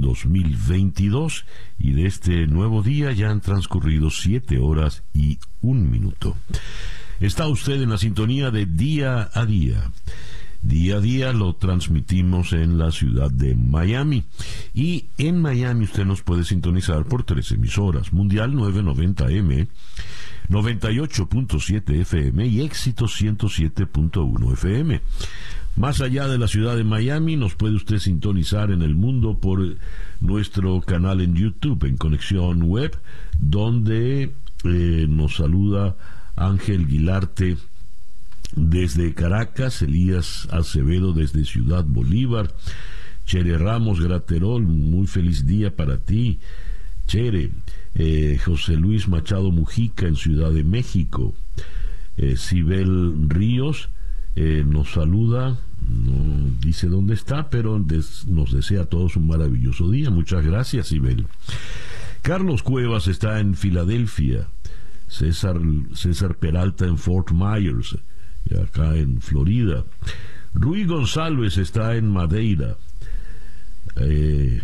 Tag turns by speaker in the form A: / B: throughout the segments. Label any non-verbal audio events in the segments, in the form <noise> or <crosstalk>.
A: 2022 y de este nuevo día ya han transcurrido siete horas y un minuto. Está usted en la sintonía de día a día. Día a día lo transmitimos en la ciudad de Miami. Y en Miami usted nos puede sintonizar por tres emisoras. Mundial 990M, 98.7 FM y Éxito 107.1 FM. Más allá de la ciudad de Miami, nos puede usted sintonizar en el mundo por nuestro canal en YouTube, en Conexión Web, donde eh, nos saluda Ángel Guilarte desde Caracas, Elías Acevedo desde Ciudad Bolívar, Chere Ramos Graterol, muy feliz día para ti, Chere, eh, José Luis Machado Mujica en Ciudad de México, eh, Sibel Ríos, eh, nos saluda, no dice dónde está, pero nos desea a todos un maravilloso día. Muchas gracias, Ibel. Carlos Cuevas está en Filadelfia, César, César Peralta en Fort Myers, acá en Florida. Rui González está en Madeira, eh,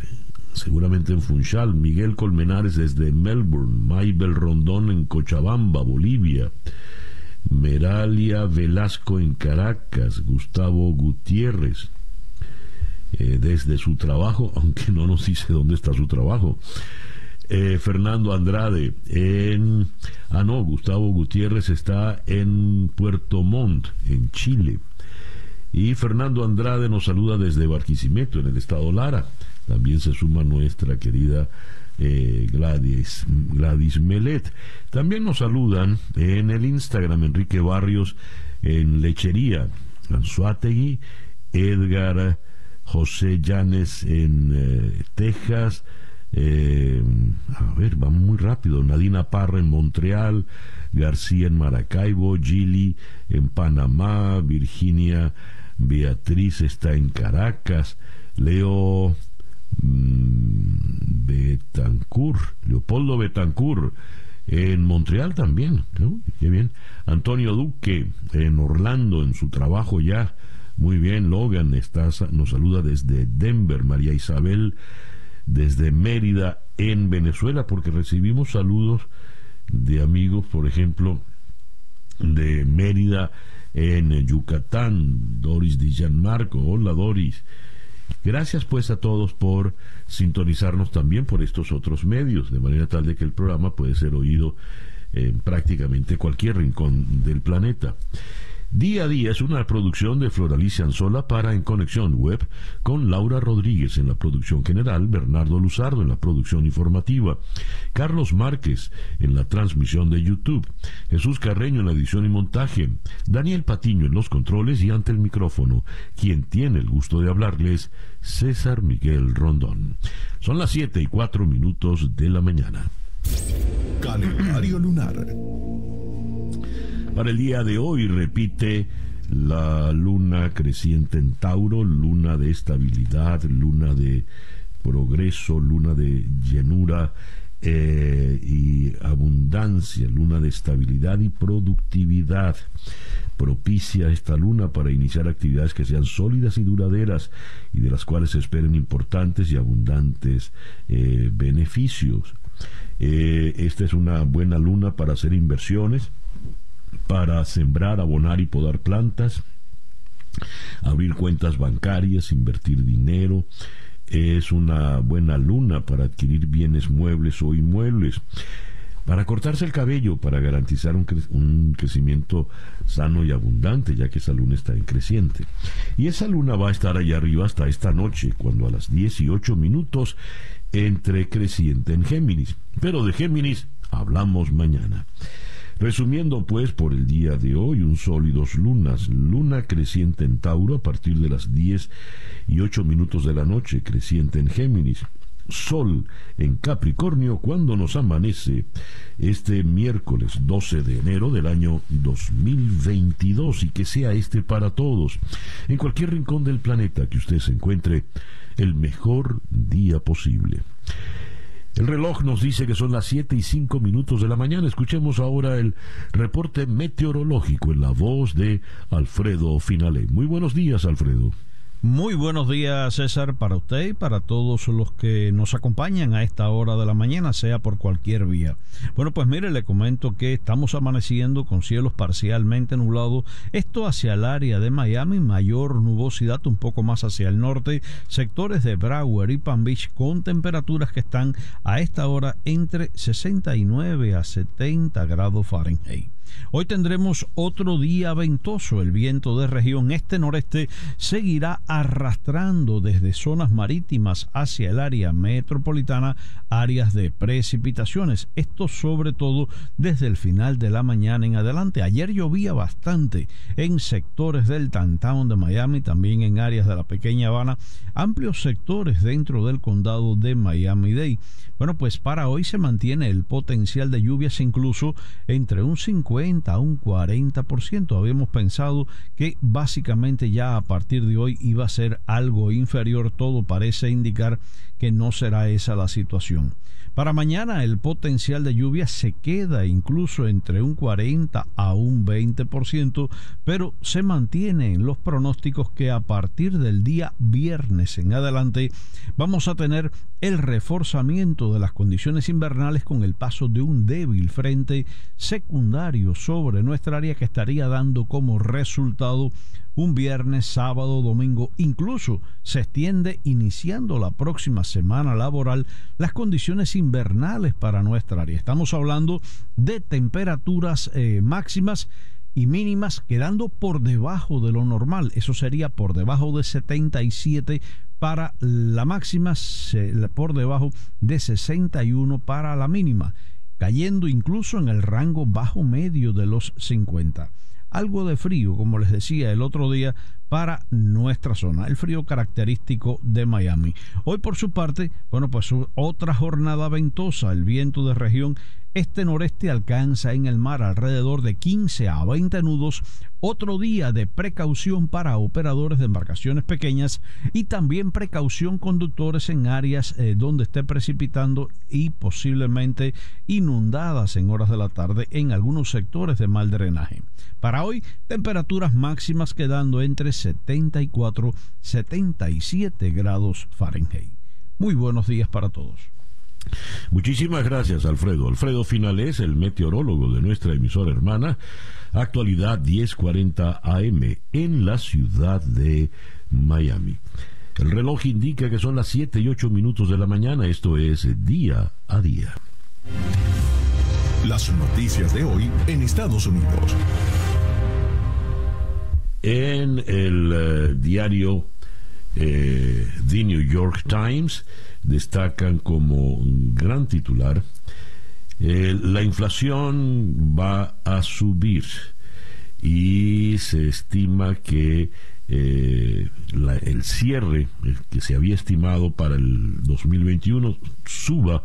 A: seguramente en Funchal. Miguel Colmenares desde Melbourne. Maybel Rondón en Cochabamba, Bolivia. Meralia Velasco en Caracas, Gustavo Gutiérrez, eh, desde su trabajo, <laughs> aunque no nos dice dónde está su trabajo. Eh, Fernando Andrade en... Ah, no, Gustavo Gutiérrez está en Puerto Montt, en Chile. Y Fernando Andrade nos saluda desde Barquisimeto, en el estado Lara. También se suma nuestra querida eh, Gladys, Gladys Melet. También nos saludan en el Instagram Enrique Barrios en Lechería, Anzuategui, Edgar José Llanes en eh, Texas, eh, a ver, vamos muy rápido, Nadina Parra en Montreal, García en Maracaibo, Gili en Panamá, Virginia Beatriz está en Caracas, Leo Mm, Betancur, Leopoldo Betancur, en Montreal también, bien. Antonio Duque, en Orlando, en su trabajo ya, muy bien. Logan está, nos saluda desde Denver, María Isabel, desde Mérida, en Venezuela, porque recibimos saludos de amigos, por ejemplo, de Mérida, en Yucatán, Doris Di Gianmarco, hola Doris, Gracias pues a todos por sintonizarnos también por estos otros medios, de manera tal de que el programa puede ser oído en prácticamente cualquier rincón del planeta. Día a día es una producción de Floralicia Anzola para En Conexión Web, con Laura Rodríguez en la producción general, Bernardo Luzardo en la producción informativa, Carlos Márquez en la transmisión de YouTube, Jesús Carreño en la edición y montaje, Daniel Patiño en los controles y ante el micrófono, quien tiene el gusto de hablarles, César Miguel Rondón. Son las 7 y 4 minutos de la mañana.
B: Calendario lunar.
A: Para el día de hoy repite la luna creciente en Tauro, luna de estabilidad, luna de progreso, luna de llenura eh, y abundancia, luna de estabilidad y productividad. Propicia esta luna para iniciar actividades que sean sólidas y duraderas y de las cuales se esperen importantes y abundantes eh, beneficios. Eh, esta es una buena luna para hacer inversiones para sembrar, abonar y podar plantas, abrir cuentas bancarias, invertir dinero. Es una buena luna para adquirir bienes muebles o inmuebles. Para cortarse el cabello, para garantizar un, crecimiento sano y abundante, ya que esa luna está en creciente. Y esa luna va a estar allá arriba hasta esta noche, cuando a las 18 minutos entre creciente en Géminis. Pero de Géminis hablamos mañana. Resumiendo pues por el día de hoy, un sol y dos lunas, luna creciente en Tauro a partir de las 10 y 8 minutos de la noche, creciente en Géminis, sol en Capricornio cuando nos amanece este miércoles 12 de enero del año 2022 y que sea este para todos, en cualquier rincón del planeta que usted se encuentre, el mejor día posible. El reloj nos dice que son las 7 y 5 minutos de la mañana. Escuchemos ahora el reporte meteorológico en la voz de Alfredo Finale. Muy buenos días, Alfredo.
C: Muy buenos días, César, para usted y para todos los que nos acompañan a esta hora de la mañana, sea por cualquier vía. Bueno, pues mire, le comento que estamos amaneciendo con cielos parcialmente nublados, esto hacia el área de Miami, mayor nubosidad un poco más hacia el norte, sectores de Broward y Palm Beach con temperaturas que están a esta hora entre 69 a 70 grados Fahrenheit. Hoy tendremos otro día ventoso. El viento de región este-noreste seguirá arrastrando desde zonas marítimas hacia el área metropolitana áreas de precipitaciones. Esto sobre todo desde el final de la mañana en adelante. Ayer llovía bastante en sectores del downtown de Miami, también en áreas de la pequeña Habana, amplios sectores dentro del condado de Miami-Dade. Bueno, pues para hoy se mantiene el potencial de lluvias incluso entre un 50 a un 40%. Habíamos pensado que básicamente ya a partir de hoy iba a ser algo inferior. Todo parece indicar que no será esa la situación. Para mañana el potencial de lluvia se queda incluso entre un 40 a un 20%, pero se mantiene en los pronósticos que a partir del día viernes en adelante vamos a tener el reforzamiento de las condiciones invernales con el paso de un débil frente secundario sobre nuestra área que estaría dando como resultado un viernes, sábado, domingo, incluso se extiende iniciando la próxima semana laboral las condiciones invernales para nuestra área. Estamos hablando de temperaturas eh, máximas y mínimas quedando por debajo de lo normal. Eso sería por debajo de 77 para la máxima, por debajo de 61 para la mínima, cayendo incluso en el rango bajo medio de los 50 algo de frío, como les decía el otro día, para nuestra zona, el frío característico de Miami. Hoy por su parte, bueno, pues otra jornada ventosa, el viento de región este-noreste alcanza en el mar alrededor de 15 a 20 nudos, otro día de precaución para operadores de embarcaciones pequeñas y también precaución conductores en áreas eh, donde esté precipitando y posiblemente inundadas en horas de la tarde en algunos sectores de mal drenaje. Para hoy, temperaturas máximas quedando entre 74 77 grados Fahrenheit. Muy buenos días para todos.
A: Muchísimas gracias, Alfredo. Alfredo Finales, el meteorólogo de nuestra emisora hermana, actualidad 1040 AM en la ciudad de Miami. El reloj indica que son las 7 y 8 minutos de la mañana, esto es día a día.
B: Las noticias de hoy en Estados Unidos.
A: En el eh, diario eh, The New York Times, destacan como gran titular, eh, la inflación va a subir y se estima que eh, el cierre que se había estimado para el 2021 suba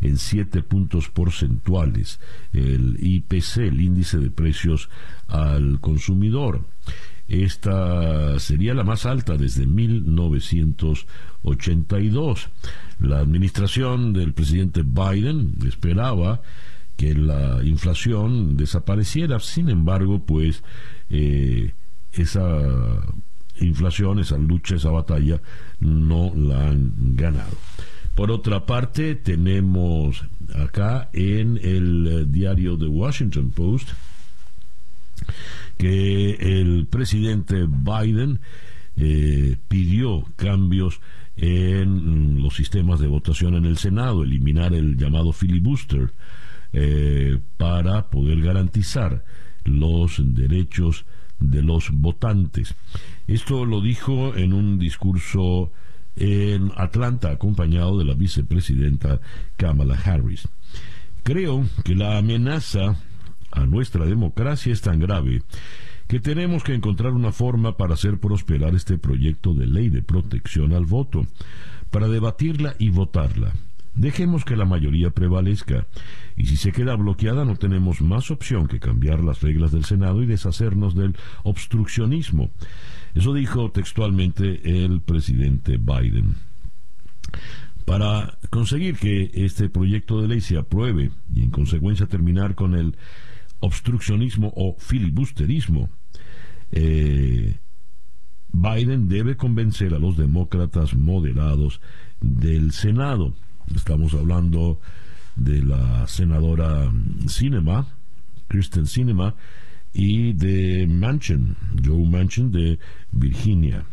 A: en 7 puntos porcentuales el IPC, el índice de precios al consumidor. Esta sería la más alta desde 1982. La administración del presidente Biden esperaba que la inflación desapareciera, sin embargo, pues eh, esa inflación, esa lucha, esa batalla no la han ganado. Por otra parte, tenemos acá en el diario The Washington Post que el presidente Biden eh, pidió cambios en los sistemas de votación en el Senado, eliminar el llamado filibuster eh, para poder garantizar los derechos de los votantes. Esto lo dijo en un discurso en Atlanta, acompañado de la vicepresidenta Kamala Harris. Creo que la amenaza a nuestra democracia es tan grave que tenemos que encontrar una forma para hacer prosperar este proyecto de ley de protección al voto. para debatirla y votarla. Dejemos que la mayoría prevalezca, y si se queda bloqueada no tenemos más opción que cambiar las reglas del Senado y deshacernos del obstruccionismo. Eso dijo textualmente el presidente Biden. Para conseguir que este proyecto de ley se apruebe y en consecuencia terminar con el obstruccionismo o filibusterismo, eh, Biden debe convencer a los demócratas moderados del Senado. Estamos hablando de la senadora Cinema, Kristen Cinema, y de Manchin, Joe Manchin de Virginia.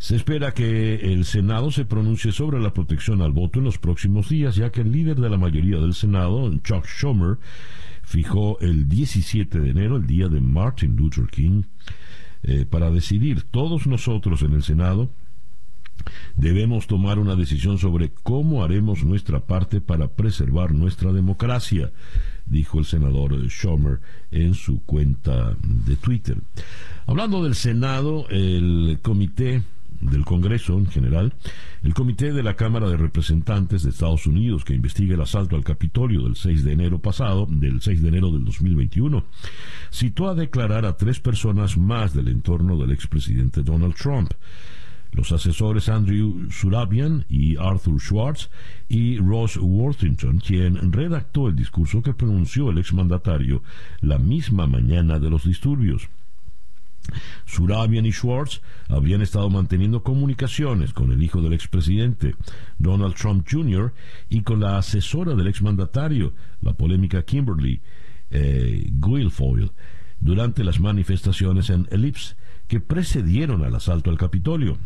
A: Se espera que el Senado se pronuncie sobre la protección al voto en los próximos días, ya que el líder de la mayoría del Senado, Chuck Schumer, fijó el 17 de enero, el día de Martin Luther King, eh, para decidir todos nosotros en el Senado debemos tomar una decisión sobre cómo haremos nuestra parte para preservar nuestra democracia, dijo el senador Schumer en su cuenta de Twitter. Hablando del Senado, el comité del Congreso en general, el Comité de la Cámara de Representantes de Estados Unidos que investiga el asalto al Capitolio del 6 de enero pasado, del 6 de enero del 2021, citó a declarar a tres personas más del entorno del expresidente Donald Trump. Los asesores Andrew Surabian y Arthur Schwartz y Ross Worthington, quien redactó el discurso que pronunció el exmandatario la misma mañana de los disturbios. Surabian y Schwartz habían estado manteniendo comunicaciones con el hijo del expresidente, Donald Trump Jr., y con la asesora del exmandatario, la polémica Kimberly eh, Guilfoyle, durante las manifestaciones en Ellipse que precedieron al asalto al Capitolio.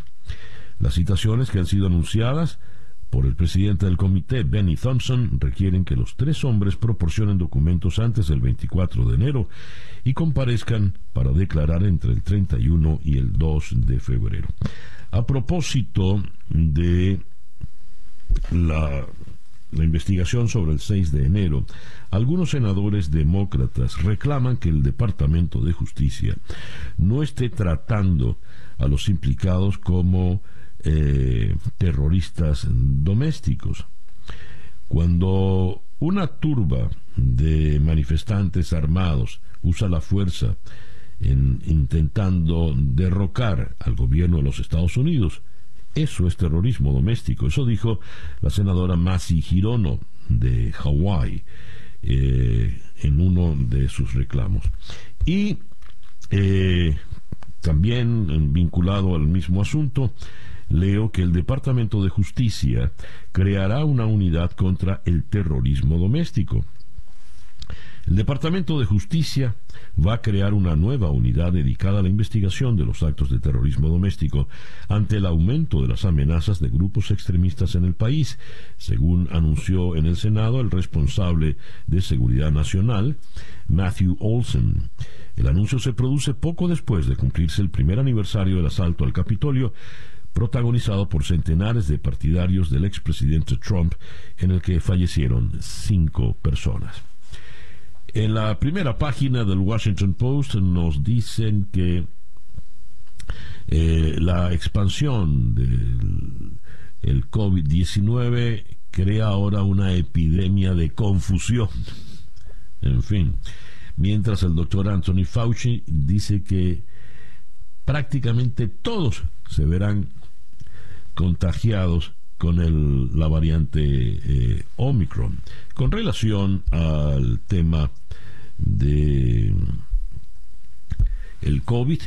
A: Las citaciones que han sido anunciadas por el presidente del comité, Benny Thompson, requieren que los tres hombres proporcionen documentos antes del 24 de enero y comparezcan para declarar entre el 31 y el 2 de febrero. A propósito de la, investigación sobre el 6 de enero, algunos senadores demócratas reclaman que el Departamento de Justicia no esté tratando a los implicados como eh, terroristas domésticos. Cuando una turba de manifestantes armados usa la fuerza en intentando derrocar al gobierno de los Estados Unidos, eso es terrorismo doméstico. Eso dijo la senadora Masi Hirono de Hawái eh, en uno de sus reclamos. Y eh, también vinculado al mismo asunto, leo que el Departamento de Justicia creará una unidad contra el terrorismo doméstico. El Departamento de Justicia va a crear una nueva unidad dedicada a la investigación de los actos de terrorismo doméstico ante el aumento de las amenazas de grupos extremistas en el país, según anunció en el Senado el responsable de Seguridad Nacional, Matthew Olson. El anuncio se produce poco después de cumplirse el primer aniversario del asalto al Capitolio, protagonizado por centenares de partidarios del expresidente Trump, en el que fallecieron cinco personas. En la primera página del Washington Post nos dicen que eh, la expansión del COVID-19 crea ahora una epidemia de confusión. <laughs> En fin, mientras el doctor Anthony Fauci dice que prácticamente todos se verán contagiados con el, la variante eh, Omicron. Con relación al tema de el COVID,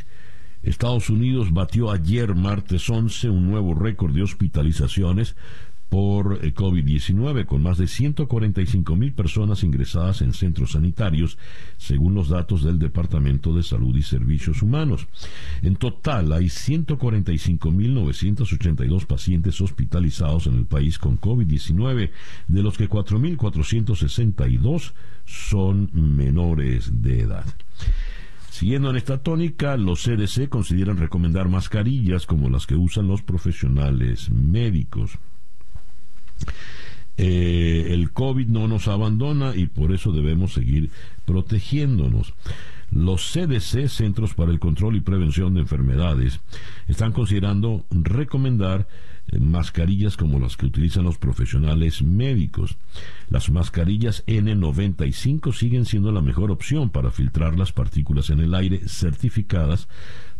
A: Estados Unidos batió ayer martes 11 un nuevo récord de hospitalizaciones por eh, COVID-19, con más de 145 mil personas ingresadas en centros sanitarios, según los datos del Departamento de Salud y Servicios Humanos. En total, hay 145.982 pacientes hospitalizados en el país con COVID-19, de los que 4.462 son menores de edad. Siguiendo en esta tónica, los CDC consideran recomendar mascarillas como las que usan los profesionales médicos. Eh, el COVID no nos abandona y por eso debemos seguir protegiéndonos. Los CDC, Centros para el Control y Prevención de Enfermedades, están considerando recomendar eh, mascarillas como las que utilizan los profesionales médicos. Las mascarillas N95 siguen siendo la mejor opción para filtrar las partículas en el aire certificadas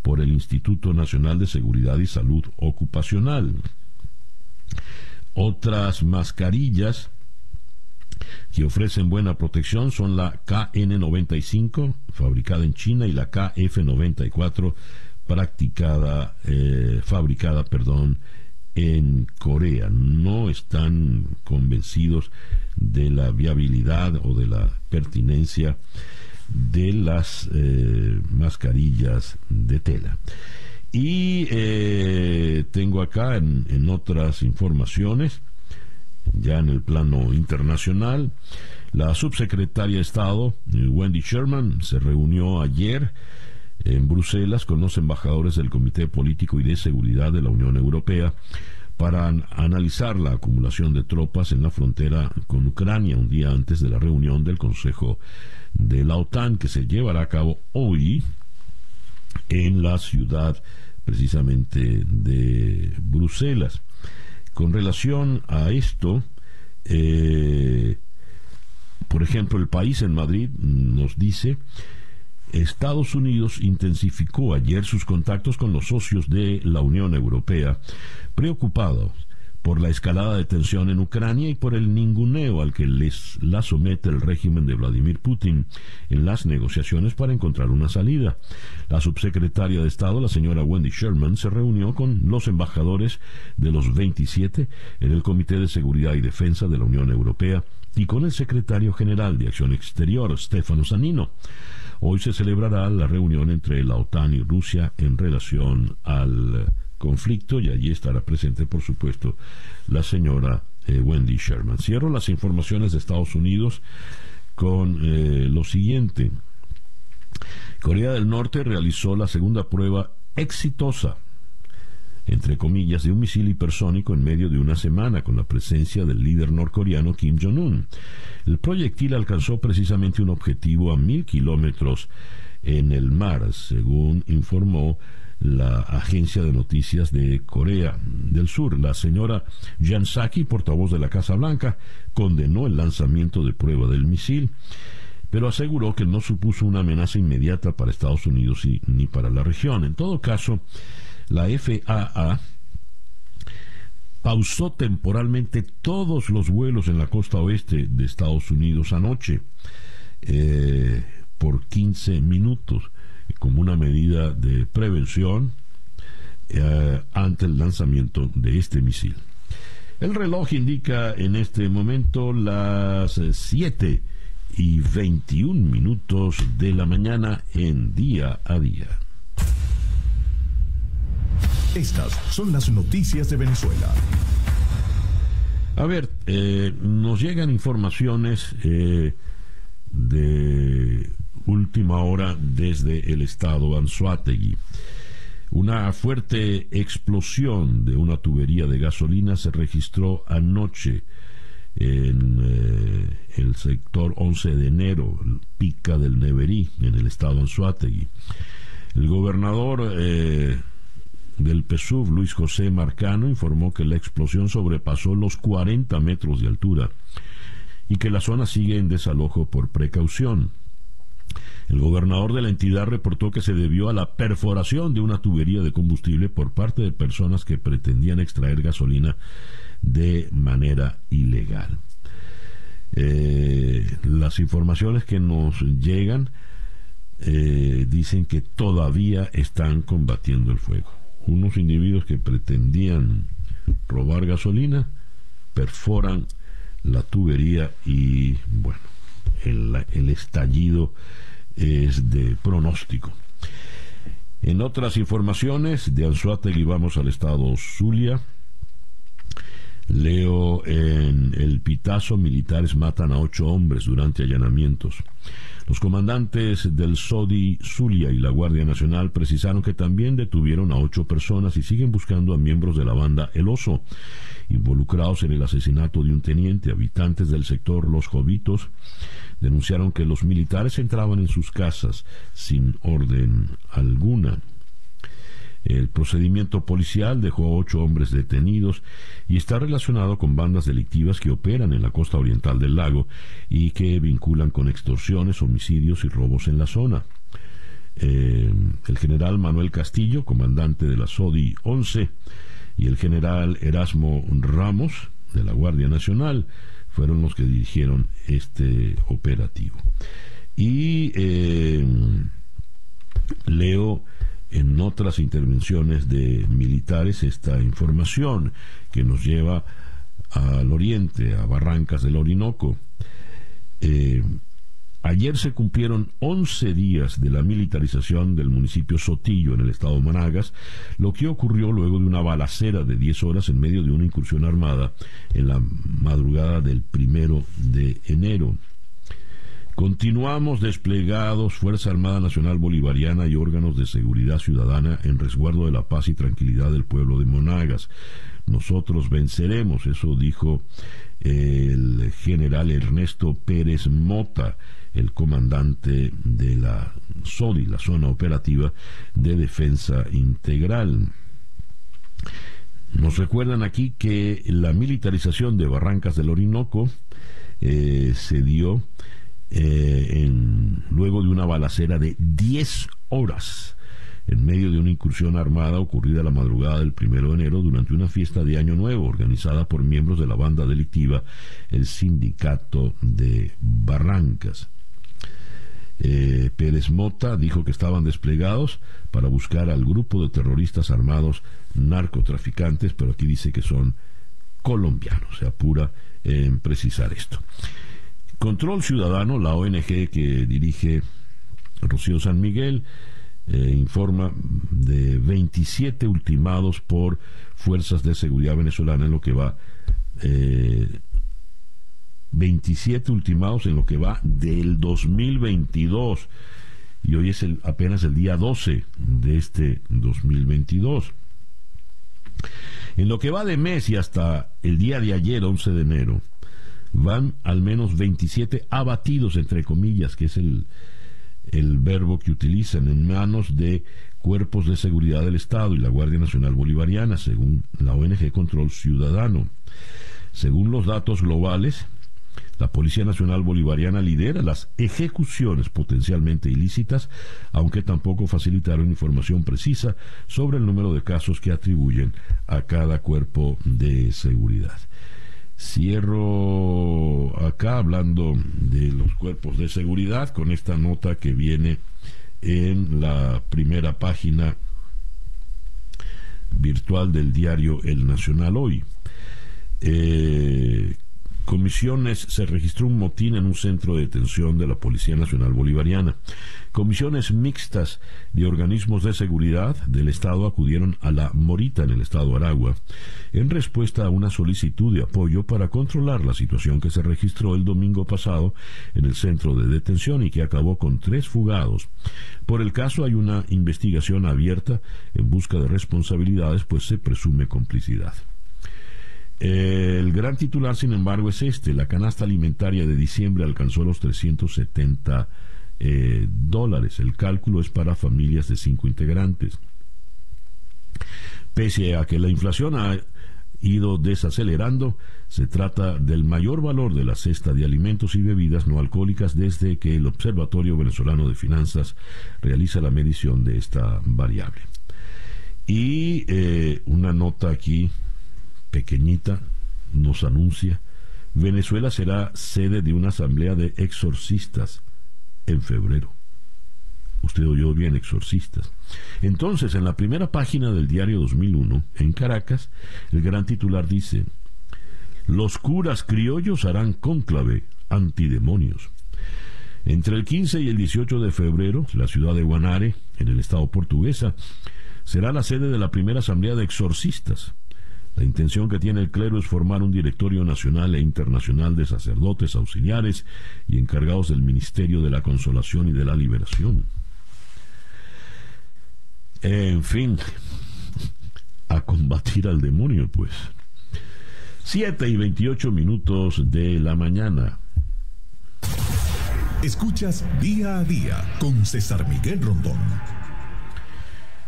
A: por el Instituto Nacional de Seguridad y Salud Ocupacional. Otras mascarillas que ofrecen buena protección son la KN95, fabricada en China, y la KF94, practicada, eh, fabricada, perdón, en Corea. No están convencidos de la viabilidad o de la pertinencia de las eh, mascarillas de tela. Y eh, tengo acá en, otras informaciones, ya en el plano internacional, la subsecretaria de Estado, eh, Wendy Sherman, se reunió ayer en Bruselas con los embajadores del Comité Político y de Seguridad de la Unión Europea para analizar la acumulación de tropas en la frontera con Ucrania un día antes de la reunión del Consejo de la OTAN que se llevará a cabo hoy en la ciudad precisamente de Bruselas. Con relación a esto, eh, por ejemplo, el país en Madrid nos dice, Estados Unidos intensificó ayer sus contactos con los socios de la Unión Europea, preocupados por la escalada de tensión en Ucrania y por el ninguneo al que les la somete el régimen de Vladimir Putin en las negociaciones para encontrar una salida. La subsecretaria de Estado, la señora Wendy Sherman, se reunió con los embajadores de los 27 en el Comité de Seguridad y Defensa de la Unión Europea y con el secretario general de Acción Exterior, Stefano Sanino. Hoy se celebrará la reunión entre la OTAN y Rusia en relación al conflicto y allí estará presente, por supuesto, la señora eh, Wendy Sherman. Cierro las informaciones de Estados Unidos con eh, lo siguiente. Corea del Norte realizó la segunda prueba exitosa, entre comillas, de un misil hipersónico en medio de una semana con la presencia del líder norcoreano Kim Jong-un. El proyectil alcanzó precisamente un objetivo a mil kilómetros en el mar, según informó la agencia de noticias de Corea del Sur. La señora Jan Saki, portavoz de la Casa Blanca, condenó el lanzamiento de prueba del misil, pero aseguró que no supuso una amenaza inmediata para Estados Unidos y, ni para la región. En todo caso, la FAA pausó temporalmente todos los vuelos en la costa oeste de Estados Unidos anoche eh, por 15 minutos como una medida de prevención eh, ante el lanzamiento de este misil. El reloj indica en este momento las 7 y 21 minutos de la mañana en día a día.
B: Estas son las noticias de Venezuela.
A: A ver, eh, nos llegan informaciones eh, de última hora desde el estado Anzuategui. Una fuerte explosión de una tubería de gasolina se registró anoche en eh, el sector 11 de enero, Pica del Neverí, en el estado Anzuategui. El gobernador eh, del PSUV, Luis José Marcano, informó que la explosión sobrepasó los 40 metros de altura y que la zona sigue en desalojo por precaución. El gobernador de la entidad reportó que se debió a la perforación de una tubería de combustible por parte de personas que pretendían extraer gasolina de manera ilegal. Eh, las informaciones que nos llegan eh, dicen que todavía están combatiendo el fuego. Unos individuos que pretendían robar gasolina perforan la tubería y bueno, el, estallido es de pronóstico. En otras informaciones, de Anzuategui vamos al estado Zulia. Leo en el Pitazo, militares matan a ocho hombres durante allanamientos. Los comandantes del SODI Zulia y la Guardia Nacional precisaron que también detuvieron a ocho personas y siguen buscando a miembros de la banda El Oso, involucrados en el asesinato de un teniente. Habitantes del sector Los Jovitos denunciaron que los militares entraban en sus casas sin orden alguna. El procedimiento policial dejó a ocho hombres detenidos y está relacionado con bandas delictivas que operan en la costa oriental del lago y que vinculan con extorsiones, homicidios y robos en la zona. Eh, el general Manuel Castillo, comandante de la SODI 11, y el general Erasmo Ramos, de la Guardia Nacional, fueron los que dirigieron este operativo. Y eh, leo en otras intervenciones de militares esta información que nos lleva al oriente, a Barrancas del Orinoco. Eh, ayer se cumplieron 11 días de la militarización del municipio Sotillo en el estado de Managas, lo que ocurrió luego de una balacera de 10 horas en medio de una incursión armada en la madrugada del primero de enero. Continuamos desplegados Fuerza Armada Nacional Bolivariana y órganos de seguridad ciudadana en resguardo de la paz y tranquilidad del pueblo de Monagas. Nosotros venceremos, eso dijo el general Ernesto Pérez Mota, el comandante de la SODI, la zona operativa de defensa integral. Nos recuerdan aquí que la militarización de Barrancas del Orinoco eh, se dio eh, luego de una balacera de 10 horas en medio de una incursión armada ocurrida la madrugada del primero de enero durante una fiesta de Año Nuevo organizada por miembros de la banda delictiva el Sindicato de Barrancas. Eh, Pérez Mota dijo que estaban desplegados para buscar al grupo de terroristas armados narcotraficantes, pero aquí dice que son colombianos. Se apura en precisar esto. Control Ciudadano, la ONG que dirige Rocío San Miguel, eh, informa de 27 ultimados por fuerzas de seguridad venezolana en lo que va 27 eh, ultimados en lo que va del 2022 y hoy es el, apenas el día 12 de este 2022 en lo que va de mes y hasta el día de ayer 11 de enero van al menos 27 abatidos, entre comillas, que es el, el verbo que utilizan en manos de cuerpos de seguridad del Estado y la Guardia Nacional Bolivariana, según la ONG Control Ciudadano. Según los datos globales, la Policía Nacional Bolivariana lidera las ejecuciones potencialmente ilícitas, aunque tampoco facilitaron información precisa sobre el número de casos que atribuyen a cada cuerpo de seguridad. Cierro acá hablando de los cuerpos de seguridad con esta nota que viene en la primera página virtual del diario El Nacional Hoy. Eh, Comisiones, se registró un motín en un centro de detención de la Policía Nacional Bolivariana. Comisiones mixtas de organismos de seguridad del Estado acudieron a la Morita en el Estado de Aragua en respuesta a una solicitud de apoyo para controlar la situación que se registró el domingo pasado en el centro de detención y que acabó con tres fugados. Por el caso hay una investigación abierta en busca de responsabilidades, pues se presume complicidad. El gran titular, sin embargo, es este. La canasta alimentaria de diciembre alcanzó los 370 eh, dólares. El cálculo es para familias de cinco integrantes. Pese a que la inflación ha ido desacelerando, se trata del mayor valor de la cesta de alimentos y bebidas no alcohólicas desde que el Observatorio Venezolano de Finanzas realiza la medición de esta variable. Y eh, una nota aquí pequeñita, nos anuncia, Venezuela será sede de una asamblea de exorcistas en febrero. Usted oyó bien, exorcistas. Entonces, en la primera página del diario 2001, en Caracas, el gran titular dice, los curas criollos harán cónclave antidemonios. Entre el 15 y el 18 de febrero, la ciudad de Guanare, en el estado portuguesa, será la sede de la primera asamblea de exorcistas la intención que tiene el clero es formar un directorio nacional e internacional de sacerdotes auxiliares y encargados del ministerio de la consolación y de la liberación. En fin, a combatir al demonio, pues. Siete y veintiocho minutos de la mañana.
B: Escuchas día a día con César Miguel Rondón.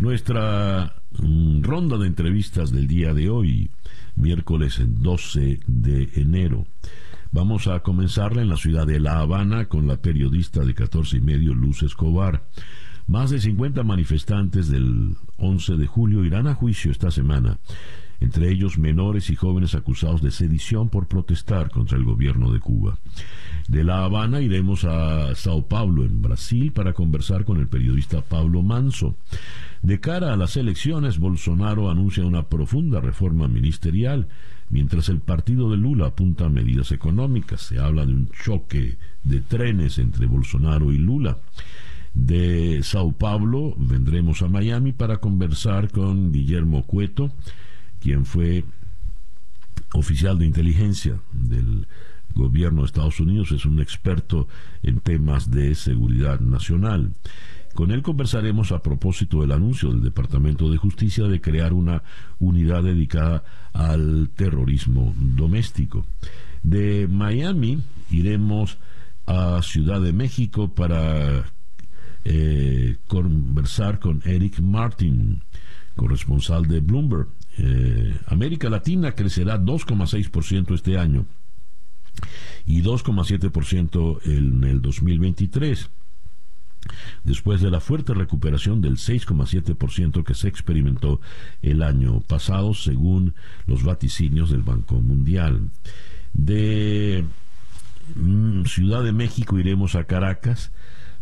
A: Nuestra ronda de entrevistas del día de hoy, miércoles 12 de enero. Vamos a comenzarla en la ciudad de La Habana con la periodista de 14 y medio Luz Escobar. Más de 50 manifestantes del 11 de julio irán a juicio esta semana, entre ellos menores y jóvenes acusados de sedición por protestar contra el gobierno de Cuba. De La Habana iremos a Sao Paulo, en Brasil, para conversar con el periodista Pablo Manso. De cara a las elecciones, Bolsonaro anuncia una profunda reforma ministerial Mientras el partido de Lula apunta a medidas económicas, se habla de un choque de trenes entre Bolsonaro y Lula. De Sao Paulo vendremos a Miami para conversar con Guillermo Cueto, quien fue oficial de inteligencia del gobierno de Estados Unidos, es un experto en temas de seguridad nacional. Con él conversaremos a propósito del anuncio del Departamento de Justicia de crear una unidad dedicada al terrorismo doméstico. De Miami iremos a Ciudad de México para eh, conversar con Eric Martin, corresponsal de Bloomberg. Eh, América Latina crecerá 2,6% este año y 2,7% en el 2023 después de la fuerte recuperación del 6,7% que se experimentó el año pasado, según los vaticinios del Banco Mundial. De mm, Ciudad de México iremos a Caracas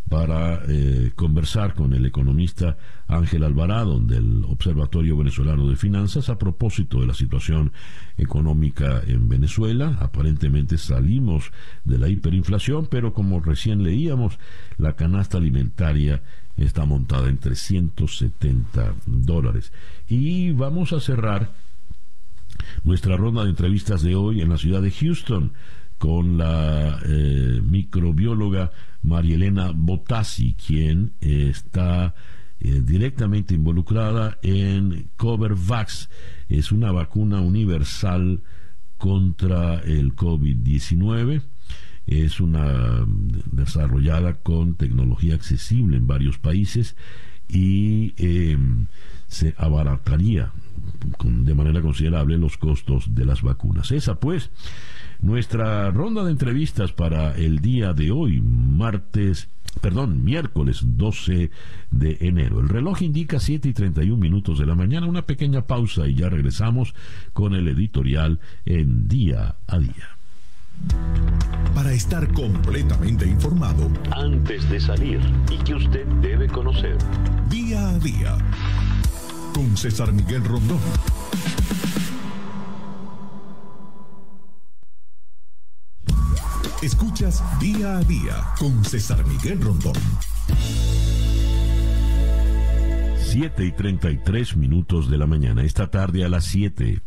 A: para eh, conversar con el economista Ángel Alvarado del Observatorio Venezolano de Finanzas a propósito de la situación económica en Venezuela. Aparentemente salimos de la hiperinflación, pero como recién leíamos, la canasta alimentaria está montada en 370 dólares. Y vamos a cerrar nuestra ronda de entrevistas de hoy en la ciudad de Houston con la eh, microbióloga Marielena Botassi, quien está eh, directamente involucrada en CoverVax. Es una vacuna universal contra el COVID-19. Es una desarrollada con tecnología accesible en varios países y em, se abarataría de manera considerable los costos de las vacunas. Esa pues nuestra ronda de entrevistas para el día de hoy, martes, perdón, miércoles 12 de enero. El reloj indica 7 y 31 minutos de la mañana, una pequeña pausa y ya regresamos con el editorial en día a día.
B: Para estar completamente informado,
A: antes de salir y que usted debe conocer,
B: día a día, con César Miguel Rondón. Escuchas día a día con César Miguel Rondón.
A: 7 y 33 minutos de la mañana. Esta tarde a las 7,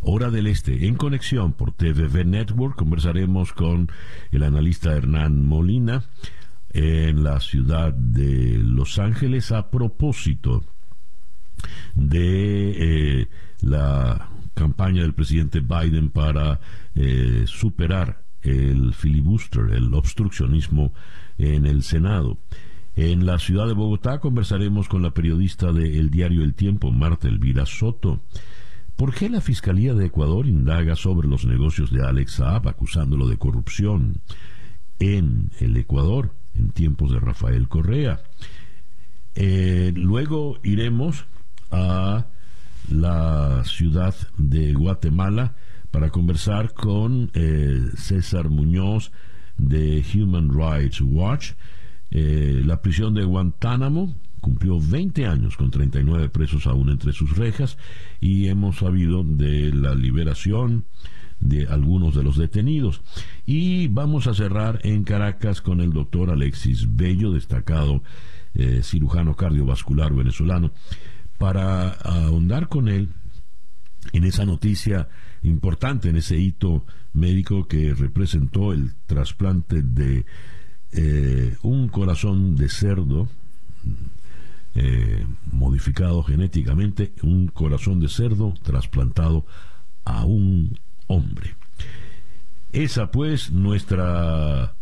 A: hora del este, en conexión por TVV Network, conversaremos con el analista Hernán Molina en la ciudad de Los Ángeles a propósito de eh, la campaña del presidente Biden para eh, superar el filibuster, el obstruccionismo en el Senado. En la ciudad de Bogotá conversaremos con la periodista de El Diario El Tiempo, Marta Elvira Soto. ¿Por qué la Fiscalía de Ecuador indaga sobre los negocios de Alex Saab acusándolo de corrupción en el Ecuador en tiempos de Rafael Correa? Eh, luego iremos a la ciudad de Guatemala para conversar con eh, César Muñoz de Human Rights Watch. Eh, la prisión de Guantánamo cumplió 20 años con 39 presos aún entre sus rejas y hemos sabido de la liberación de algunos de los detenidos. Y vamos a cerrar en Caracas con el doctor Alexis Bello, destacado eh, cirujano cardiovascular venezolano, para ahondar con él en esa noticia importante, en ese hito médico que representó el trasplante de eh, un corazón de cerdo eh, modificado genéticamente, un corazón de cerdo trasplantado a un hombre. Esa pues nuestra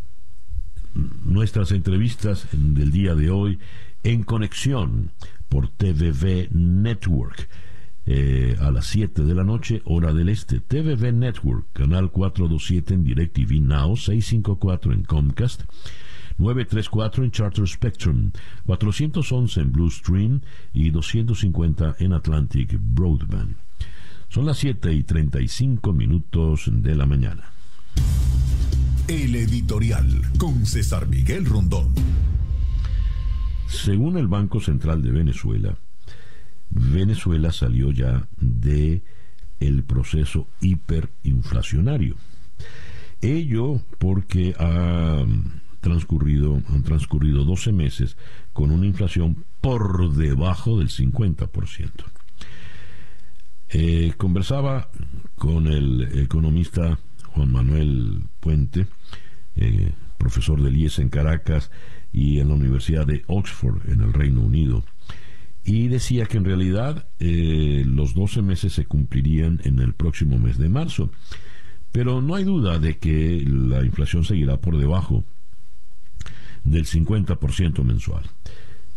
A: nuestras entrevistas del día de hoy en conexión por TVV Network. Eh, a las 7 de la noche, hora del este. TVV Network, canal 427 en DirecTV Now, 654 en Comcast, 934 en Charter Spectrum, 411 en Blue Stream y 250 en Atlantic Broadband. Son las 7 y 35 minutos de la mañana.
B: El editorial con César Miguel Rondón.
A: Según el Banco Central de Venezuela, Venezuela salió ya de el proceso hiperinflacionario. Ello porque ha transcurrido, han transcurrido 12 meses con una inflación por debajo del 50%. Eh, conversaba con el economista Juan Manuel Puente, eh, profesor del IES en Caracas y en la Universidad de Oxford en el Reino Unido, y decía que en realidad eh, los 12 meses se cumplirían en el próximo mes de marzo. Pero no hay duda de que la inflación seguirá por debajo del 50% mensual.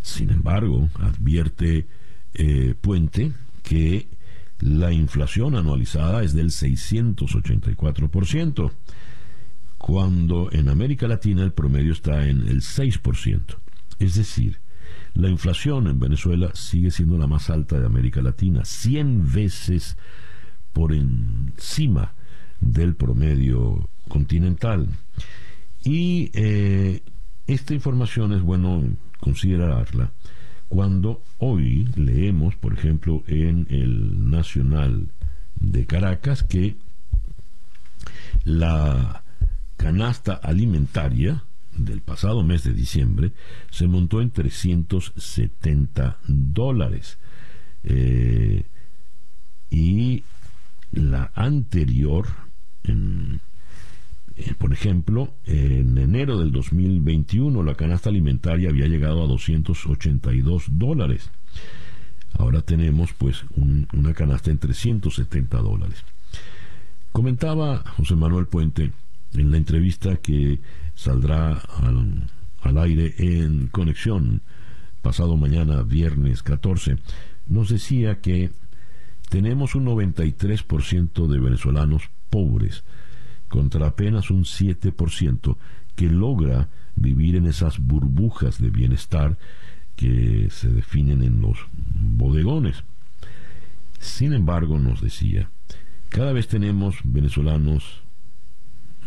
A: Sin embargo, advierte eh, Puente que la inflación anualizada es del 684%, cuando en América Latina el promedio está en el 6%. Es decir, la inflación en Venezuela sigue siendo la más alta de América Latina, 100 veces por encima del promedio continental. Y eh, esta información es bueno considerarla cuando hoy leemos, por ejemplo, en el Nacional de Caracas, que la canasta alimentaria del pasado mes de diciembre se montó en 370 dólares. Eh, y la anterior, en, eh, por ejemplo, en enero del 2021 la canasta alimentaria había llegado a 282 dólares. Ahora tenemos pues una canasta en 370 dólares. Comentaba José Manuel Puente en la entrevista que saldrá al, al aire en conexión pasado mañana, viernes 14, nos decía que tenemos un 93% de venezolanos pobres contra apenas un 7% que logra vivir en esas burbujas de bienestar que se definen en los bodegones. Sin embargo, nos decía, cada vez tenemos venezolanos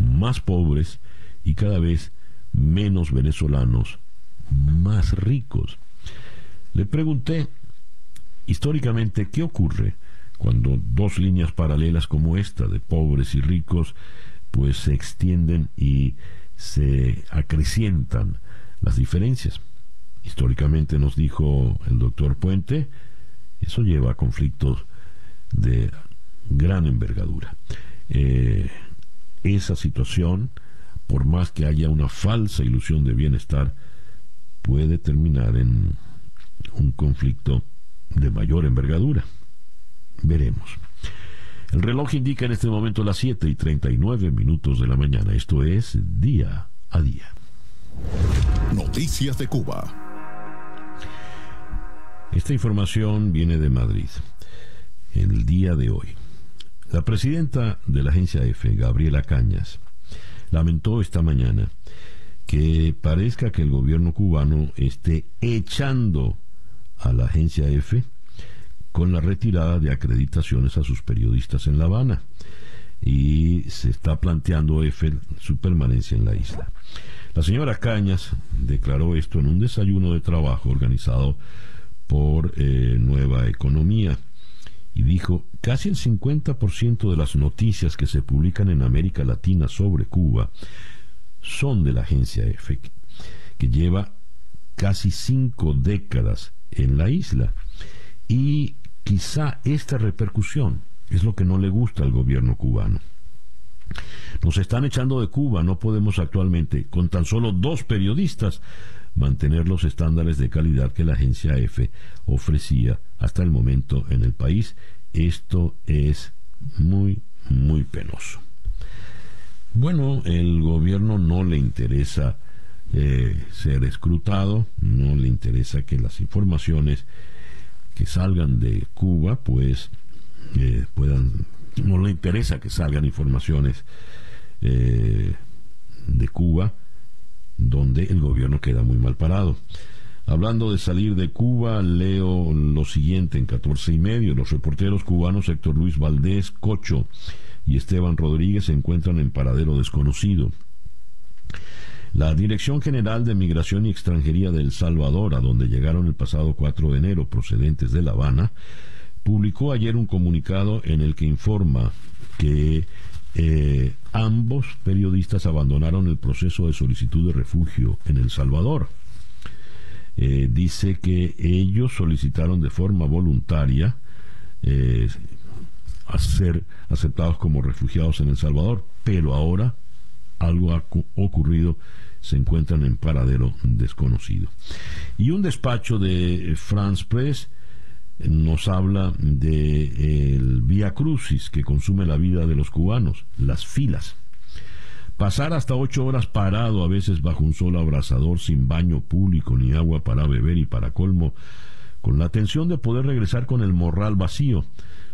A: más pobres y cada vez menos venezolanos más ricos. Le pregunté históricamente qué ocurre cuando dos líneas paralelas como esta de pobres y ricos pues se extienden y se acrecientan las diferencias. Históricamente nos dijo el doctor Puente, eso lleva a conflictos de gran envergadura. Eh, esa situación, por más que haya una falsa ilusión de bienestar, puede terminar en un conflicto de mayor envergadura. Veremos. El reloj indica en este momento las 7 y 39 minutos de la mañana. Esto es día a día.
B: Noticias de Cuba.
A: Esta información viene de Madrid. El día de hoy. La presidenta de la agencia EFE, Gabriela Cañas, lamentó esta mañana que parezca que el gobierno cubano esté echando a la agencia EFE con la retirada de acreditaciones a sus periodistas en La Habana y se está planteando EFE su permanencia en la isla. La señora Cañas declaró esto en un desayuno de trabajo organizado por eh, Nueva Economía y dijo, casi el 50% de las noticias que se publican en América Latina sobre Cuba son de la agencia EFE, que lleva casi cinco décadas en la isla. Y Quizá esta repercusión es lo que no le gusta al gobierno cubano. Nos están echando de Cuba, no podemos actualmente, con tan solo dos periodistas, mantener los estándares de calidad que la agencia EFE ofrecía hasta el momento en el país. Esto es muy, muy penoso. Bueno, el gobierno no le interesa eh, ser escrutado, no le interesa que las informaciones que salgan de Cuba, pues eh, puedan, no le interesa que salgan informaciones eh, de Cuba donde el gobierno queda muy mal parado. Hablando de salir de Cuba, leo lo siguiente en 14 y medio. Los reporteros cubanos Héctor Luis Valdés, Cocho y Esteban Rodríguez se encuentran en paradero desconocido. La Dirección General de Migración y Extranjería de El Salvador, a donde llegaron el pasado 4 de enero procedentes de La Habana, publicó ayer un comunicado en el que informa que eh, ambos periodistas abandonaron el proceso de solicitud de refugio en El Salvador. Eh, dice que ellos solicitaron de forma voluntaria eh, ser aceptados como refugiados en El Salvador, pero ahora algo ha ocurrido se encuentran en paradero desconocido. Y un despacho de France Press nos habla de el Via Crucis que consume la vida de los cubanos, las filas. Pasar hasta ocho horas parado, a veces bajo un sol abrasador, sin baño público ni agua para beber y para colmo, con la tensión de poder regresar con el morral vacío,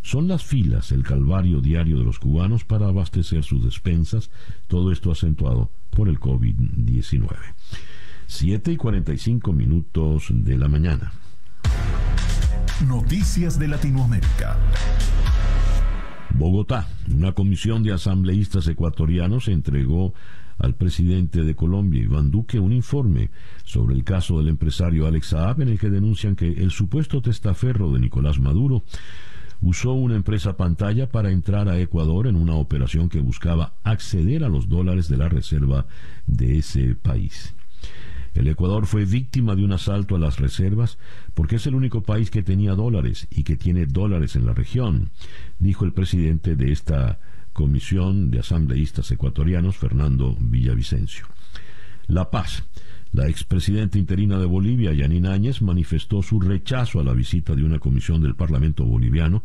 A: son las filas el calvario diario de los cubanos para abastecer sus despensas, todo esto acentuado por el COVID-19. 7 y 45 minutos de la mañana.
B: Noticias de Latinoamérica.
A: Bogotá, una comisión de asambleístas ecuatorianos entregó al presidente de Colombia, Iván Duque, un informe sobre el caso del empresario Alex Saab en el que denuncian que el supuesto testaferro de Nicolás Maduro usó una empresa pantalla para entrar a Ecuador en una operación que buscaba acceder a los dólares de la reserva de ese país. El Ecuador fue víctima de un asalto a las reservas porque es el único país que tenía dólares y que tiene dólares en la región, dijo el presidente de esta comisión de asambleístas ecuatorianos, Fernando Villavicencio. La Paz. La expresidenta interina de Bolivia, Yanina Áñez, manifestó su rechazo a la visita de una comisión del Parlamento boliviano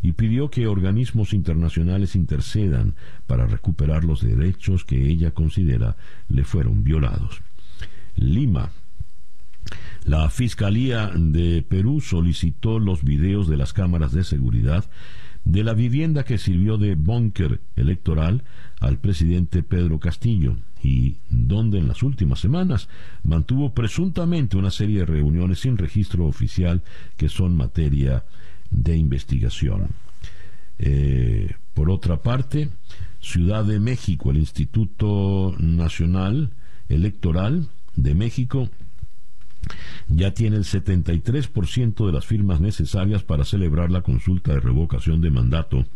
A: y pidió que organismos internacionales intercedan para recuperar los derechos que ella considera le fueron violados. Lima. La Fiscalía de Perú solicitó los videos de las cámaras de seguridad de la vivienda que sirvió de búnker electoral al presidente Pedro Castillo y donde en las últimas semanas mantuvo presuntamente una serie de reuniones sin registro oficial que son materia de investigación. Eh, por otra parte, Ciudad de México, el Instituto Nacional Electoral de México ya tiene el 73% de las firmas necesarias para celebrar la consulta de revocación de mandato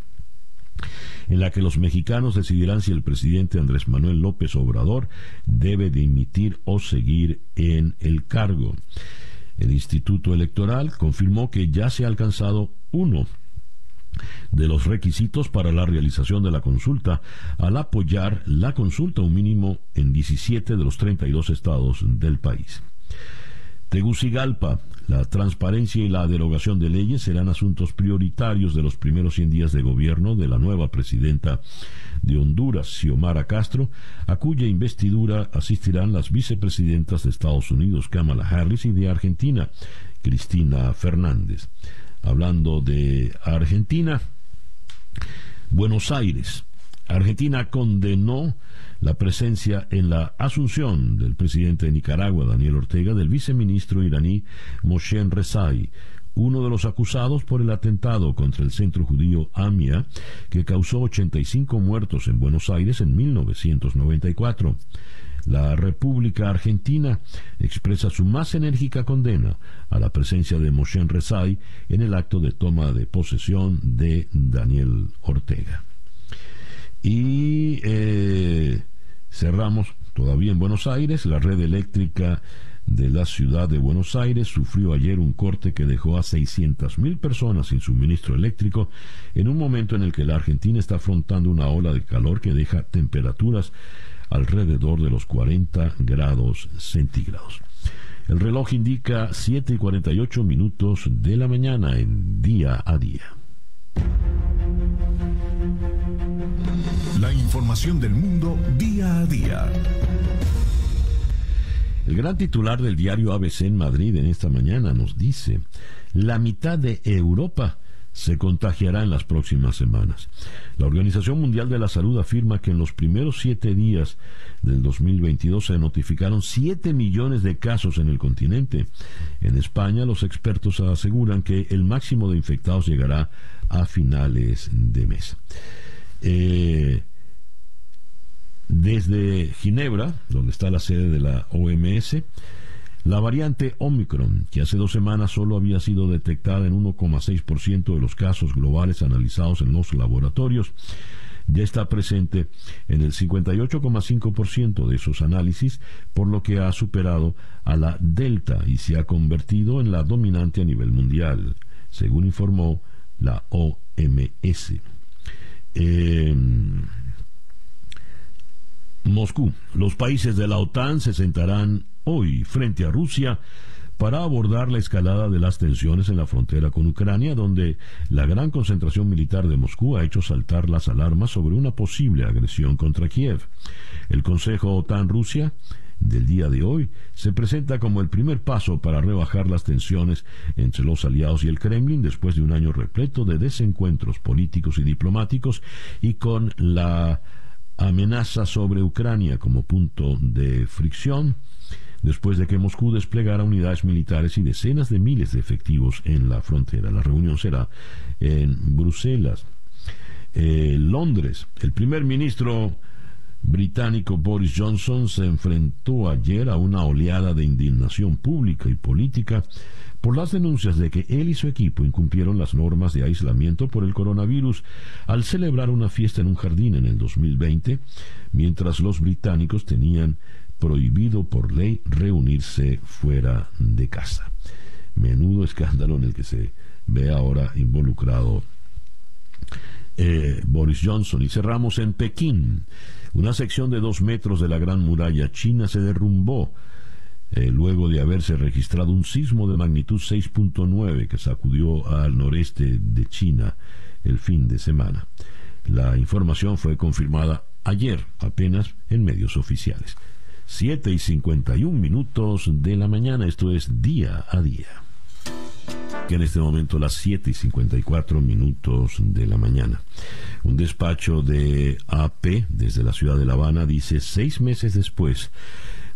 A: en la que los mexicanos decidirán si el presidente Andrés Manuel López Obrador debe dimitir o seguir en el cargo. El Instituto Electoral confirmó que ya se ha alcanzado uno de los requisitos para la realización de la consulta al apoyar la consulta un mínimo en 17 de los 32 estados del país. Tegucigalpa, la transparencia y la derogación de leyes serán asuntos prioritarios de los primeros 100 días de gobierno de la nueva presidenta de Honduras, Xiomara Castro, a cuya investidura asistirán las vicepresidentas de Estados Unidos, Kamala Harris, y de Argentina, Cristina Fernández. Hablando de Argentina, Buenos Aires. Argentina condenó la presencia en la asunción del presidente de Nicaragua, Daniel Ortega, del viceministro iraní Moshe Rezai, uno de los acusados por el atentado contra el centro judío AMIA, que causó 85 muertos en Buenos Aires en 1994. La República Argentina expresa su más enérgica condena a la presencia de Moshe Rezai en el acto de toma de posesión de Daniel Ortega. Y eh, cerramos todavía en Buenos Aires, la red eléctrica de la ciudad de Buenos Aires sufrió ayer un corte que dejó a 600.000 personas sin suministro eléctrico en un momento en el que la Argentina está afrontando una ola de calor que deja temperaturas alrededor de los 40 grados centígrados. El reloj indica 7 y 48 minutos de la mañana en día a día.
B: La información del mundo día a día.
A: El gran titular del diario ABC en Madrid en esta mañana nos dice, la mitad de Europa se contagiará en las próximas semanas. La Organización Mundial de la Salud afirma que en los primeros siete días del 2022 se notificaron 7 millones de casos en el continente. En España, los expertos aseguran que el máximo de infectados llegará a finales de mes. Eh, desde Ginebra, donde está la sede de la OMS, la variante Omicron, que hace dos semanas solo había sido detectada en 1,6% de los casos globales analizados en los laboratorios, ya está presente en el 58,5% de esos análisis, por lo que ha superado a la Delta y se ha convertido en la dominante a nivel mundial, según informó la OMS. Em, Moscú. Los países de la OTAN se sentarán hoy frente a Rusia para abordar la escalada de las tensiones en la frontera con Ucrania, donde la gran concentración militar de Moscú ha hecho saltar las alarmas sobre una posible agresión contra Kiev. El Consejo OTAN-Rusia del día de hoy se presenta como el primer paso para rebajar las tensiones entre los aliados y el Kremlin después de un año repleto de desencuentros políticos y diplomáticos y con la amenaza sobre Ucrania como punto de fricción después de que Moscú desplegara unidades militares y decenas de miles de efectivos en la frontera. La reunión será en Bruselas. Eh, Londres, el primer ministro británico Boris Johnson se enfrentó ayer a una oleada de indignación pública y política por las denuncias de que él y su equipo incumplieron las normas de aislamiento por el coronavirus al celebrar una fiesta en un jardín en el 2020, mientras los británicos tenían prohibido por ley reunirse fuera de casa. Menudo escándalo en el que se ve ahora involucrado eh, Boris Johnson. Y cerramos en Pekín. Una sección de dos metros de la Gran Muralla China se derrumbó eh, luego de haberse registrado un sismo de magnitud 6.9 que sacudió al noreste de China el fin de semana. La información fue confirmada ayer apenas en medios oficiales. 7 y 51 minutos de la mañana, esto es día a día. Que en este momento las 7 y 54 minutos de la mañana. Un despacho de AP desde la ciudad de La Habana dice seis meses después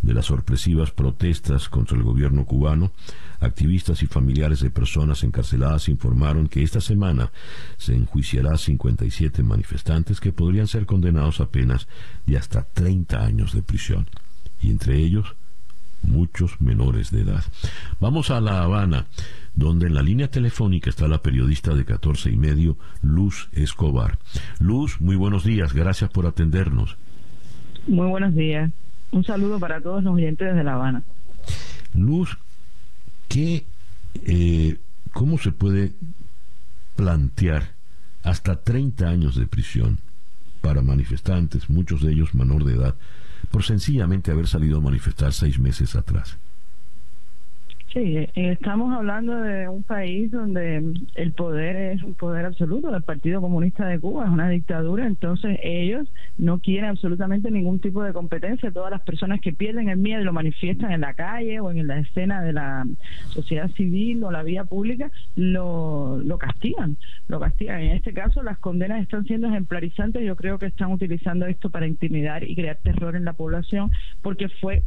A: de las sorpresivas protestas contra el gobierno cubano, activistas y familiares de personas encarceladas informaron que esta semana se enjuiciará a 57 manifestantes que podrían ser condenados a penas de hasta 30 años de prisión y entre ellos muchos menores de edad. Vamos a La Habana, donde en la línea telefónica está la periodista de 14 y medio, Luz Escobar. Luz, muy buenos días, gracias por atendernos.
D: Muy buenos días. Un saludo para todos los oyentes de La Habana.
A: Luz, ¿qué, eh, ¿cómo se puede plantear hasta 30 años de prisión para manifestantes, muchos de ellos menor de edad, por sencillamente haber salido a manifestar seis meses atrás.
D: Sí, eh, estamos hablando de un país donde el poder es un poder absoluto del Partido Comunista de Cuba, es una dictadura, entonces ellos no quieren absolutamente ningún tipo de competencia. Todas las personas que pierden el miedo y lo manifiestan en la calle o en la escena de la sociedad civil o la vía pública, lo, lo castigan, lo castigan. En este caso las condenas están siendo ejemplarizantes, yo creo que están utilizando esto para intimidar y crear terror en la población porque fue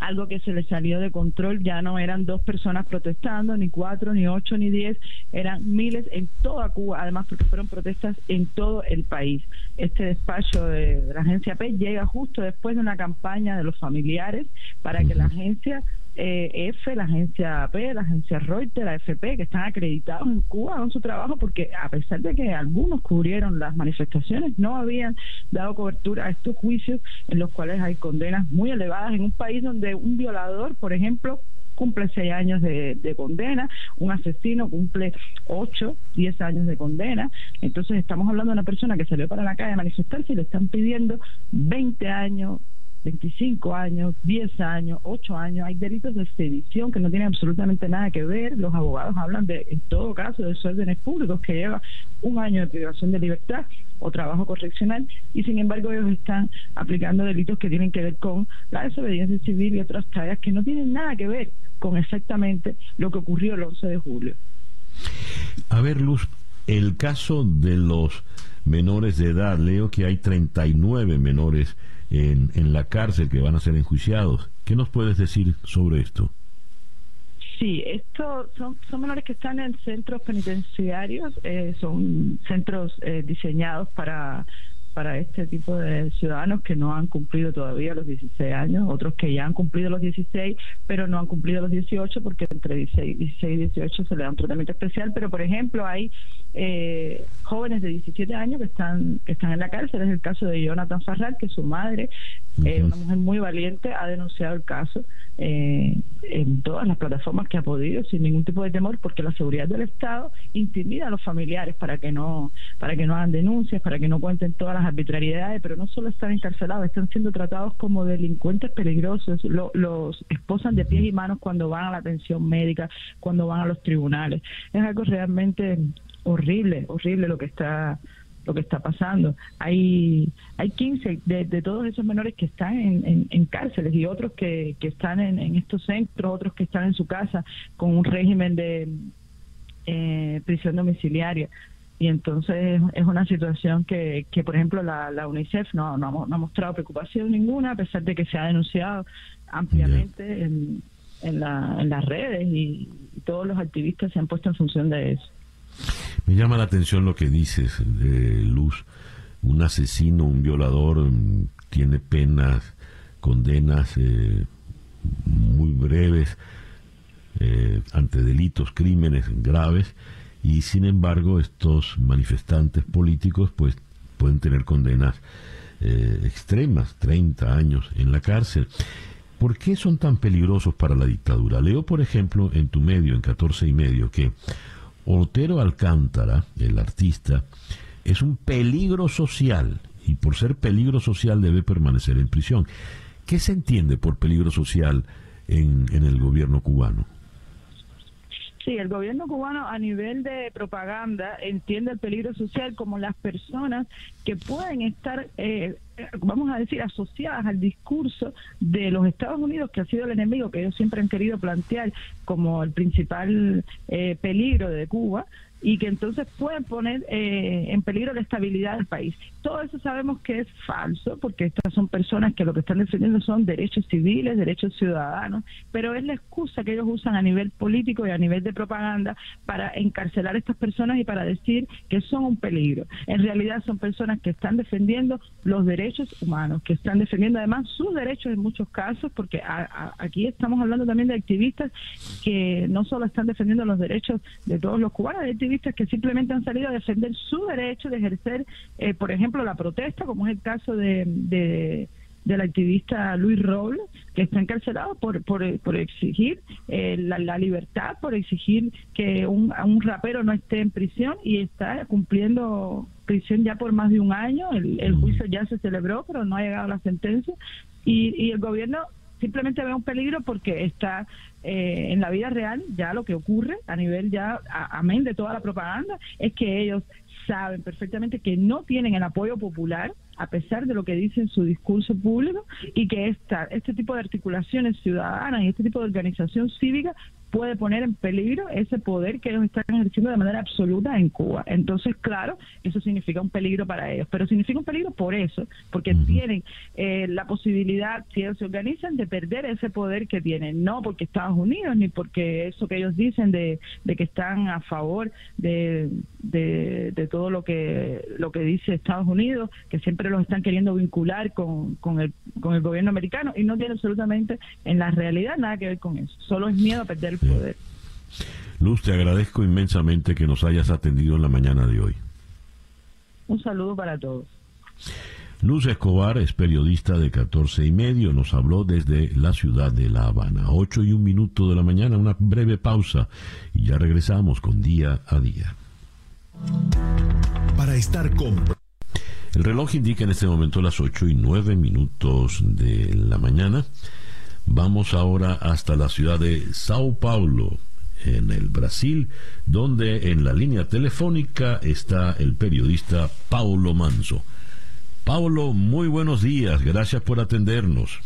D: algo que se le salió de control, ya no eran dos personas protestando, ni cuatro, ni ocho, ni diez, eran miles en toda Cuba, además porque fueron protestas en todo el país. Este despacho de la agencia P llega justo después de una campaña de los familiares para que la agencia eh, F, la agencia AP, la agencia Reuters, la FP, que están acreditados en Cuba con su trabajo, porque a pesar de que algunos cubrieron las manifestaciones, no habían dado cobertura a estos juicios en los cuales hay condenas muy elevadas en un país donde un violador, por ejemplo, cumple seis años de, de, condena, un asesino cumple ocho, diez años de condena. Entonces estamos hablando de una persona que salió para la calle a manifestarse y le están pidiendo 20 años 25 años, 10 años, 8 años. Hay delitos de sedición que no tienen absolutamente nada que ver. Los abogados hablan de, en todo caso, de desórdenes públicos que lleva un año de privación de libertad o trabajo correccional y sin embargo ellos están aplicando delitos que tienen que ver con la desobediencia civil y otras tareas que no tienen nada que ver con exactamente lo que ocurrió el 11 de julio.
A: A ver, Luz, el caso de los menores de edad, leo que hay 39 menores en, en la cárcel que van a ser enjuiciados. ¿Qué nos puedes decir sobre esto?
D: Sí, estos son, son menores que están en centros penitenciarios, eh, son centros eh, diseñados para para este tipo de ciudadanos que no han cumplido todavía los 16 años, otros que ya han cumplido los 16, pero no han cumplido los 18 porque entre 16, 16 y 18 se le da un tratamiento especial, pero por ejemplo hay eh, jóvenes de 17 años que están que están en la cárcel, es el caso de Jonathan Farrar, que su madre, eh, una mujer muy valiente, ha denunciado el caso eh, en todas las plataformas que ha podido, sin ningún tipo de temor, porque la seguridad del Estado intimida a los familiares para que no para que no hagan denuncias, para que no cuenten todas las arbitrariedades, pero no solo están encarcelados, están siendo tratados como delincuentes peligrosos, los esposan de pies y manos cuando van a la atención médica, cuando van a los tribunales. Es algo realmente horrible, horrible lo que está lo que está pasando. Hay hay 15 de, todos esos menores que están en, en, cárceles y otros que, que están en, en, estos centros, otros que están en su casa con un régimen de eh, prisión domiciliaria y entonces es una situación que, que por ejemplo, la, la UNICEF no, no, ha mostrado preocupación ninguna, a pesar de que se ha denunciado ampliamente en, en, la, en las redes y, todos los activistas se han puesto en función de eso.
A: Me llama la atención lo que dices, de Luz. Un asesino, un violador, mm, tiene penas, condenas eh, muy breves eh, ante delitos, crímenes graves y sin embargo estos manifestantes políticos pues pueden tener condenas eh, extremas, 30 años en la cárcel. ¿Por qué son tan peligrosos para la dictadura? Leo, por ejemplo, en tu medio, en 14 y medio, que Otero Alcántara, el artista, es un peligro social y por ser peligro social debe permanecer en prisión. ¿Qué se entiende por peligro social en, en el gobierno cubano?
D: Sí, el gobierno cubano a nivel de propaganda entiende el peligro social como las personas que pueden estar, eh, vamos a decir, asociadas al discurso de los Estados Unidos, que ha sido el enemigo que ellos siempre han querido plantear como el principal eh, peligro de Cuba, y que entonces pueden poner eh, en peligro la estabilidad del país. Todo eso sabemos que es falso, porque estas son personas que lo que están defendiendo son derechos civiles, derechos ciudadanos, pero es la excusa que ellos usan a nivel político y a nivel de propaganda para encarcelar a estas personas y para decir que son un peligro. En realidad son personas que están defendiendo los derechos humanos, que están defendiendo además sus derechos en muchos casos, porque aquí estamos hablando también de activistas que no solo están defendiendo los derechos de todos los cubanos, de que simplemente han salido a defender su derecho de ejercer, eh, por ejemplo, la protesta, como es el caso de, de del activista Luis Robles, que está encarcelado por, por, por exigir eh, la, libertad, por exigir que un, un rapero no esté en prisión y está cumpliendo prisión ya por más de un año. El, el juicio ya se celebró, pero no ha llegado la sentencia. Y, y el gobierno simplemente ve un peligro porque está eh, en la vida real ya lo que ocurre a nivel ya, amén de toda la propaganda, es que ellos saben perfectamente que no tienen el apoyo popular a pesar de lo que dice en su discurso público y que esta, este tipo de articulaciones ciudadanas y este tipo de organización cívica puede poner en peligro ese poder que ellos están ejerciendo de manera absoluta en Cuba. Entonces, claro, eso significa un peligro para ellos, pero significa un peligro por eso, porque tienen eh, la posibilidad, si ellos se organizan, de perder ese poder que tienen, no porque Estados Unidos, ni porque eso que ellos dicen de, que están a favor de, de, todo lo que, lo que dice Estados Unidos, que siempre los están queriendo vincular con, con, el, con el gobierno americano y no tiene absolutamente en la realidad nada que ver con eso, solo es miedo a perder poder.
A: Luz, te agradezco inmensamente que nos hayas atendido en la mañana de hoy.
D: Un saludo para todos.
A: Luz Escobar es periodista de 14 y medio, nos habló desde la ciudad de La Habana. 8 y un minuto de la mañana, una breve pausa y ya regresamos con día a día.
B: Para estar con...
A: El reloj indica en este momento las 8 y 9 minutos de la mañana. Vamos ahora hasta la ciudad de Sao Paulo, en el Brasil, donde en la línea telefónica está el periodista Paulo Manso. Paulo, muy buenos días, gracias por atendernos.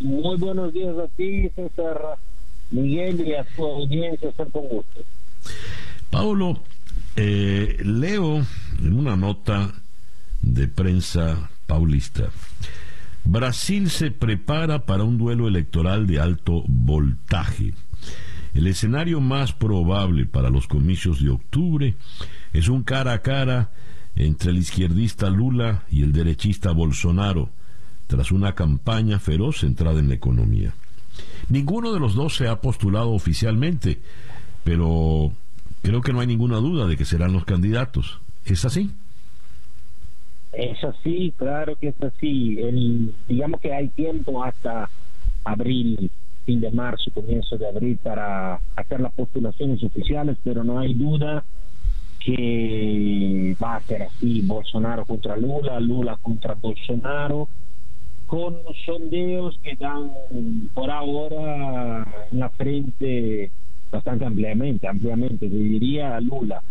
E: Muy buenos días a ti, César Miguel, y a tu audiencia, ser con gusto.
A: Paulo, eh, leo en una nota de prensa paulista. Brasil se prepara para un duelo electoral de alto voltaje. El escenario más probable para los comicios de octubre es un cara a cara entre el izquierdista Lula y el derechista Bolsonaro, tras una campaña feroz centrada en la economía. Ninguno de los dos se ha postulado oficialmente, pero creo que no hay ninguna duda de que serán los candidatos. ¿Es así?
E: Es así, claro que es así. El, digamos que hay tiempo hasta abril, fin de marzo, comienzo de abril para hacer las postulaciones oficiales, pero no hay duda que va a ser así, Bolsonaro contra Lula, Lula contra Bolsonaro, con sondeos que dan por ahora en la frente bastante ampliamente, ampliamente, diría Lula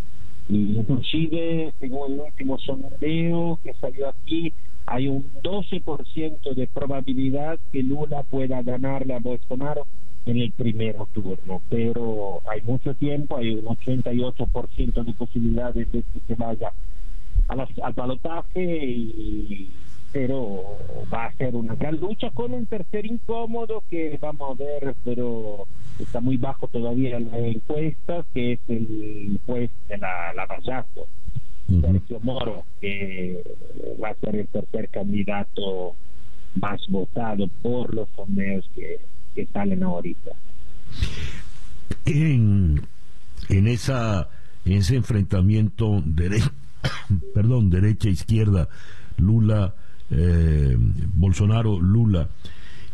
E: Inclusive, según el último sondeo que salió aquí, hay un 12% de probabilidad que Lula pueda ganarle a Bolsonaro en el primer turno, pero hay mucho tiempo, hay un 88% de posibilidades de que se vaya al balotaje y pero va a ser una gran lucha con un tercer incómodo que vamos a ver, pero está muy bajo todavía en las encuestas, que es el juez de la, la Sergio Moro, que va a ser el tercer candidato más votado por los sondeos que, que salen ahorita.
A: En, en esa en ese enfrentamiento derecha <coughs> perdón derecha izquierda Lula eh, Bolsonaro, Lula.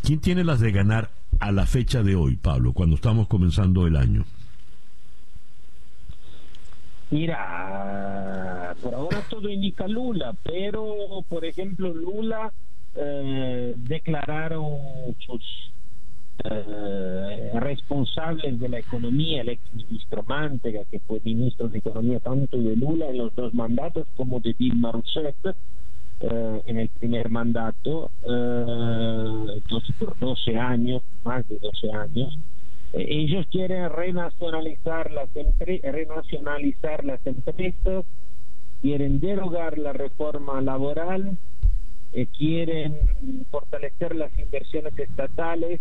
A: ¿Quién tiene las de ganar a la fecha de hoy, Pablo, cuando estamos comenzando el año?
E: Mira, por ahora todo indica Lula, pero por ejemplo Lula eh, declararon sus eh, responsables de la economía, el ex ministro Mantega, que fue ministro de Economía tanto de Lula en los dos mandatos como de Dilma Rousseff, eh, en el primer mandato, eh, entonces por 12 años, más de 12 años. Eh, ellos quieren renacionalizar las, renacionalizar las empresas, quieren derogar la reforma laboral, quieren fortalecer las inversiones estatales.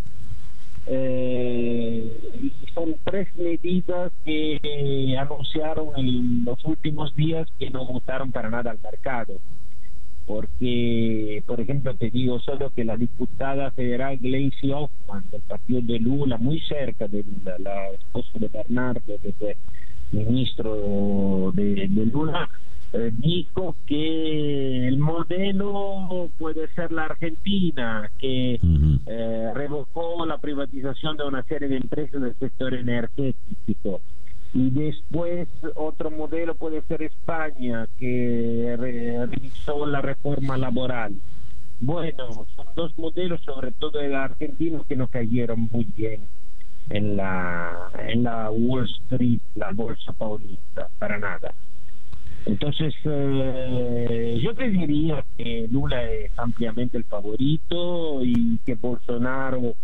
E: son tres medidas que anunciaron en los últimos días que no gustaron para nada al mercado porque, por ejemplo, te digo solo que la diputada federal Gleisi Hoffman del partido de Lula, muy cerca de Lula, la esposa de Bernardo, de, ministro de, Lula, eh, dijo que el modelo puede ser la Argentina, que eh, revocó la privatización de una serie de empresas del sector energético y después otro modelo puede ser España, que revisó la reforma laboral. Bueno, son dos modelos, sobre todo el argentino, que no cayeron muy bien en la, en la Wall Street, la bolsa paulista, para nada. Entonces, eh, yo te diría que Lula es ampliamente el favorito y que Bolsonaro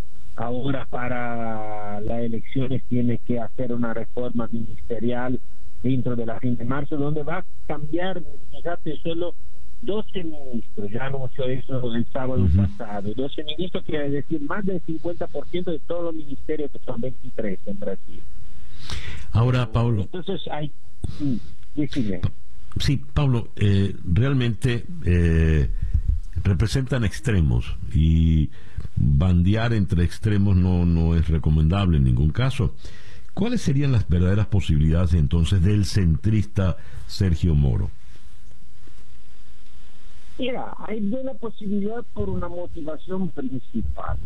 E: ahora para las elecciones tiene que hacer una reforma ministerial dentro de la fin de marzo, donde va a cambiar, fíjate, solo 12 ministros, ya anunció eso el sábado pasado, 12 ministros quiere decir más del 50% de todos los ministerios, que son 23 en Brasil.
A: Ahora, Pablo.
E: Entonces hay...
A: Sí, Pablo, eh, realmente eh, representan extremos y bandear entre extremos no, no es recomendable en ningún caso. ¿Cuáles serían las verdaderas posibilidades entonces del centrista Sergio Moro?
E: Mira, hay buena posibilidad por una motivación principal,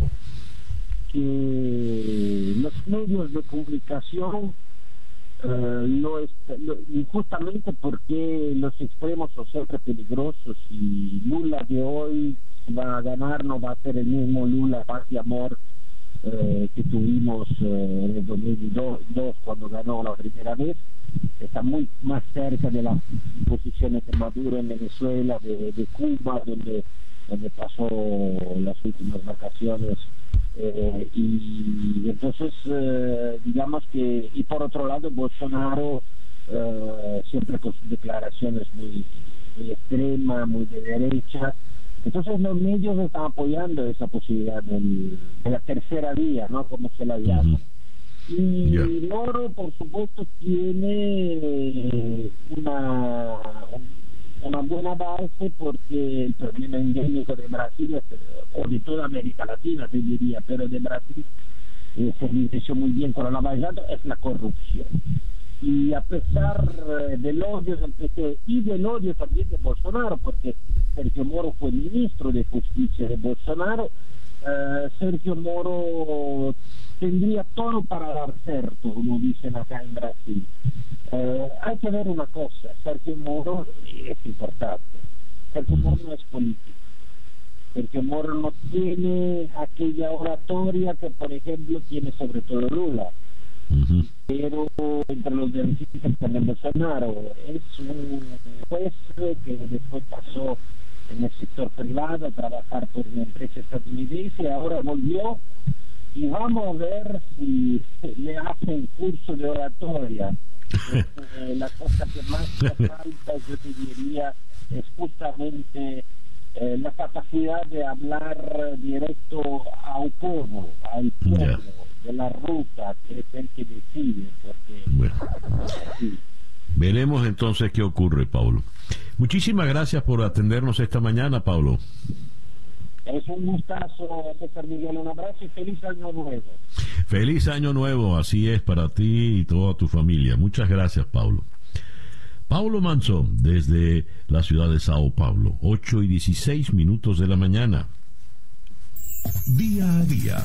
E: que los medios de comunicación eh, y justamente porque los extremos son siempre peligrosos y Lula de hoy va a ganar no va a ser el mismo Lula paz y amor eh, que tuvimos eh, en el 2002 cuando ganó la primera vez. Está muy más cerca de las posiciones de Maduro en Venezuela de, Cuba donde donde pasó las últimas vacaciones eh, y entonces digamos que y por otro lado Bolsonaro siempre con sus declaraciones muy, muy extremas muy de derecha entonces los medios están apoyando esa posibilidad de la tercera vía, ¿no? Como se la llama. Y Moro, por supuesto, tiene una, una buena base porque el problema endémico de Brasil, o de toda América Latina, te diría, pero de Brasil eh, se inició muy bien con la Lavajado, es la corrupción y a pesar eh, del odio del PT y del odio también de Bolsonaro, porque Sergio Moro fue ministro de Justicia de Bolsonaro, eh, Sergio Moro tendría todo para dar cierto, como dicen acá en Brasil. Eh, hay que ver una cosa, Sergio Moro es importante, Sergio Moro no es político. Sergio Moro no tiene aquella oratoria que, por ejemplo, tiene sobre todo Lula pero entre los beneficios también Bolsonaro es un juez que después pasó en el sector privado a trabajar por una empresa estadounidense, ahora volvió. Y vamos a ver si le hacen curso de oratoria. <laughs> Eh, la cosa que más falta, yo te diría, es justamente eh, la capacidad de hablar directo al pueblo, al pueblo de la ruta, que es el que decide. Porque,
A: Veremos entonces qué ocurre, Paulo. Muchísimas gracias por atendernos esta mañana, Paulo.
E: Es un gustazo, César Miguel. Un abrazo y feliz año nuevo.
A: Feliz año nuevo, así es para ti y toda tu familia. Muchas gracias, Paulo. Paulo Manso, desde la ciudad de Sao Paulo, 8 y 16 minutos de la mañana.
B: Día a día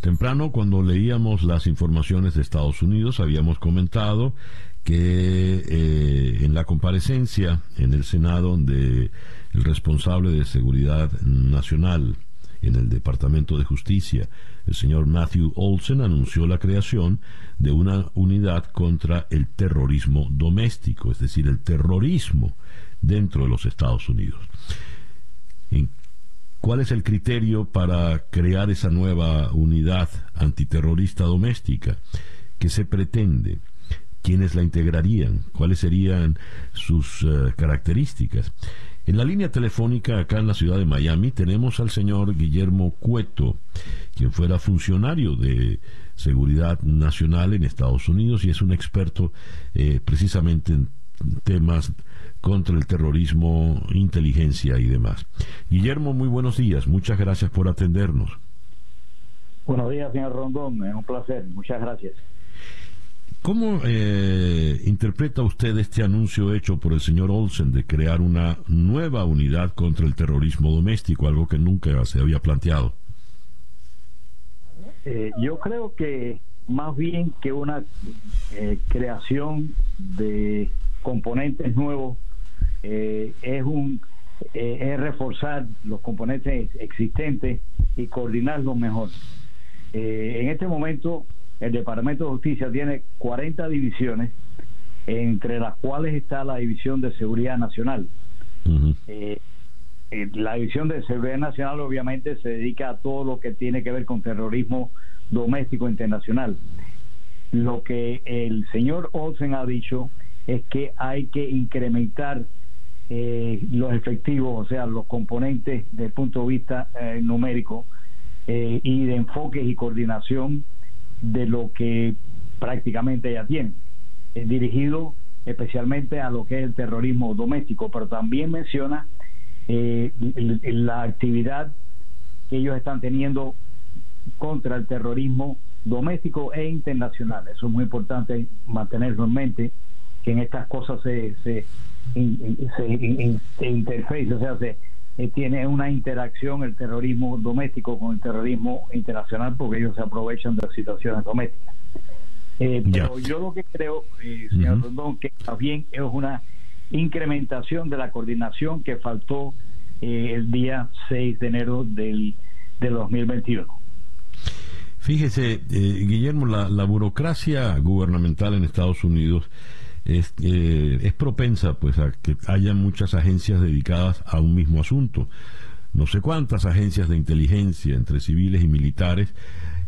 A: Temprano, cuando leíamos las informaciones de Estados Unidos, habíamos comentado que eh, en la comparecencia en el Senado de el responsable de seguridad nacional en el Departamento de Justicia, el señor Matthew Olsen, anunció la creación de una unidad contra el terrorismo doméstico, es decir, el terrorismo dentro de los Estados Unidos. ¿Cuál es el criterio para crear esa nueva unidad antiterrorista doméstica? ¿Qué se pretende? ¿Quiénes la integrarían? ¿Cuáles serían sus eh, características? En la línea telefónica acá en la ciudad de Miami tenemos al señor Guillermo Cueto, quien fuera funcionario de Seguridad Nacional en Estados Unidos y es un experto eh, precisamente en temas contra el terrorismo, inteligencia y demás. Guillermo, muy buenos días, muchas gracias por atendernos.
F: Buenos días, señor Rondón, es un placer, muchas gracias.
A: ¿Cómo eh, interpreta usted este anuncio hecho por el señor Olsen de crear una nueva unidad contra el terrorismo doméstico, algo que nunca se había planteado?
F: Eh, yo creo que más bien que una eh, creación de componentes nuevos eh, es un eh, es reforzar los componentes existentes y coordinarlos mejor. Eh, en este momento el Departamento de Justicia tiene 40 divisiones, entre las cuales está la División de Seguridad Nacional. la División de Seguridad Nacional obviamente se dedica a todo lo que tiene que ver con terrorismo doméstico internacional. Lo que el señor Olsen ha dicho es que hay que incrementar eh, los efectivos, o sea, los componentes desde el punto de vista eh, numérico eh, y de enfoques y coordinación de lo que prácticamente ya tienen, dirigido especialmente a lo que es el terrorismo doméstico, pero también menciona la actividad que ellos están teniendo contra el terrorismo doméstico e internacional. Eso es muy importante mantenerlo en mente que en estas cosas se, se, interface, o sea, se, eh, tiene una interacción el terrorismo doméstico con el terrorismo internacional porque ellos se aprovechan de las situaciones domésticas. Eh, pero yo lo que creo, eh, señor Rondón, que también es una incrementación de la coordinación que faltó eh, el día 6 de enero del, del 2021.
A: Fíjese, Guillermo, la, la, burocracia gubernamental en Estados Unidos es, es propensa pues a que haya muchas agencias dedicadas a un mismo asunto. No sé cuántas agencias de inteligencia entre civiles y militares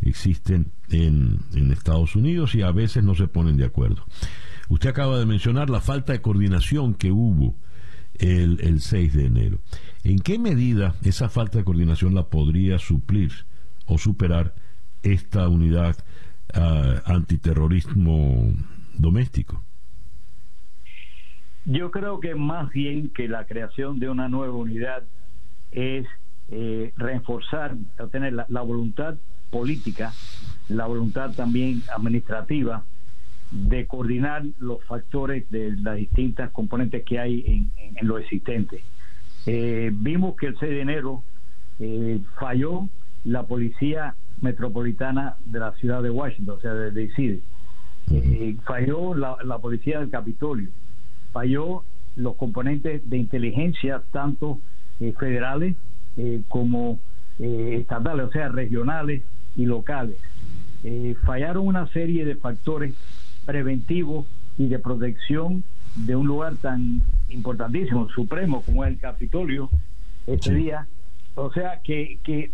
A: existen en, Estados Unidos y a veces no se ponen de acuerdo. Usted acaba de mencionar la falta de coordinación que hubo el, el 6 de enero. ¿En qué medida esa falta de coordinación la podría suplir o superar esta unidad uh, antiterrorismo doméstico?
F: Yo creo que más bien que la creación de una nueva unidad es eh, reforzar, tener la, voluntad política, la voluntad también administrativa de coordinar los factores de las distintas componentes que hay en, lo existente. Eh, vimos que el 6 de enero eh, falló la policía metropolitana de la ciudad de Washington, o sea, de DC. Eh, falló la, policía del Capitolio, falló los componentes de inteligencia, tanto eh, federales eh, como eh, estatales, o sea, regionales y locales. fallaron una serie de factores preventivos y de protección de un lugar tan importantísimo, supremo como es el Capitolio este día. O sea que, que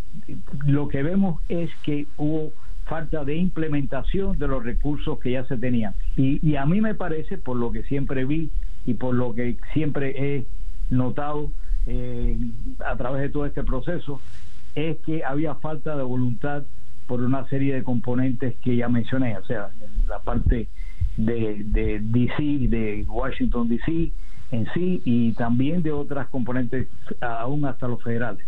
F: lo que vemos es que hubo falta de implementación de los recursos que ya se tenían. Y, y a mí me parece, por lo que siempre vi y por lo que siempre he notado, eh, a través de todo este proceso es que había falta de voluntad por una serie de componentes que ya mencioné, o sea, la parte de, de DC, de Washington DC en sí, y también de otras componentes, aún hasta los federales.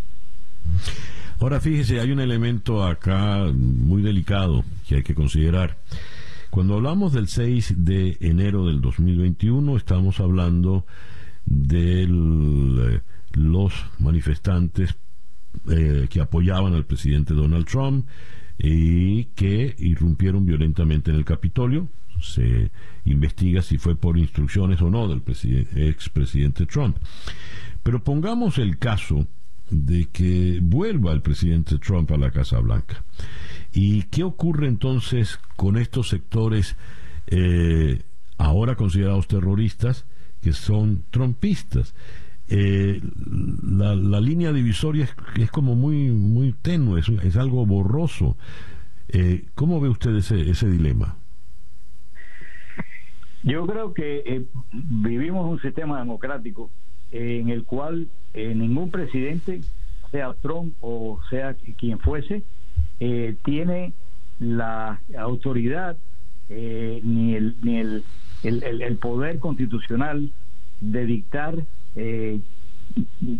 A: Ahora fíjese, hay un elemento acá muy delicado que hay que considerar. Cuando hablamos del 6 de enero del 2021, estamos hablando del eh, los manifestantes eh, que apoyaban al presidente Donald Trump y que irrumpieron violentamente en el Capitolio. Se investiga si fue por instrucciones o no del expresidente Trump. Pero pongamos el caso de que vuelva el presidente Trump a la Casa Blanca. ¿Y qué ocurre entonces con estos sectores eh, ahora considerados terroristas que son trumpistas? eh, la, línea divisoria es, es, como muy, muy tenue, es, algo borroso. Eh, ¿Cómo ve usted ese, ese dilema?
F: Yo creo que vivimos un sistema democrático en el cual ningún presidente, sea Trump o sea quien fuese, eh, tiene la autoridad ni, el, ni el, el, el, poder constitucional de dictar eh,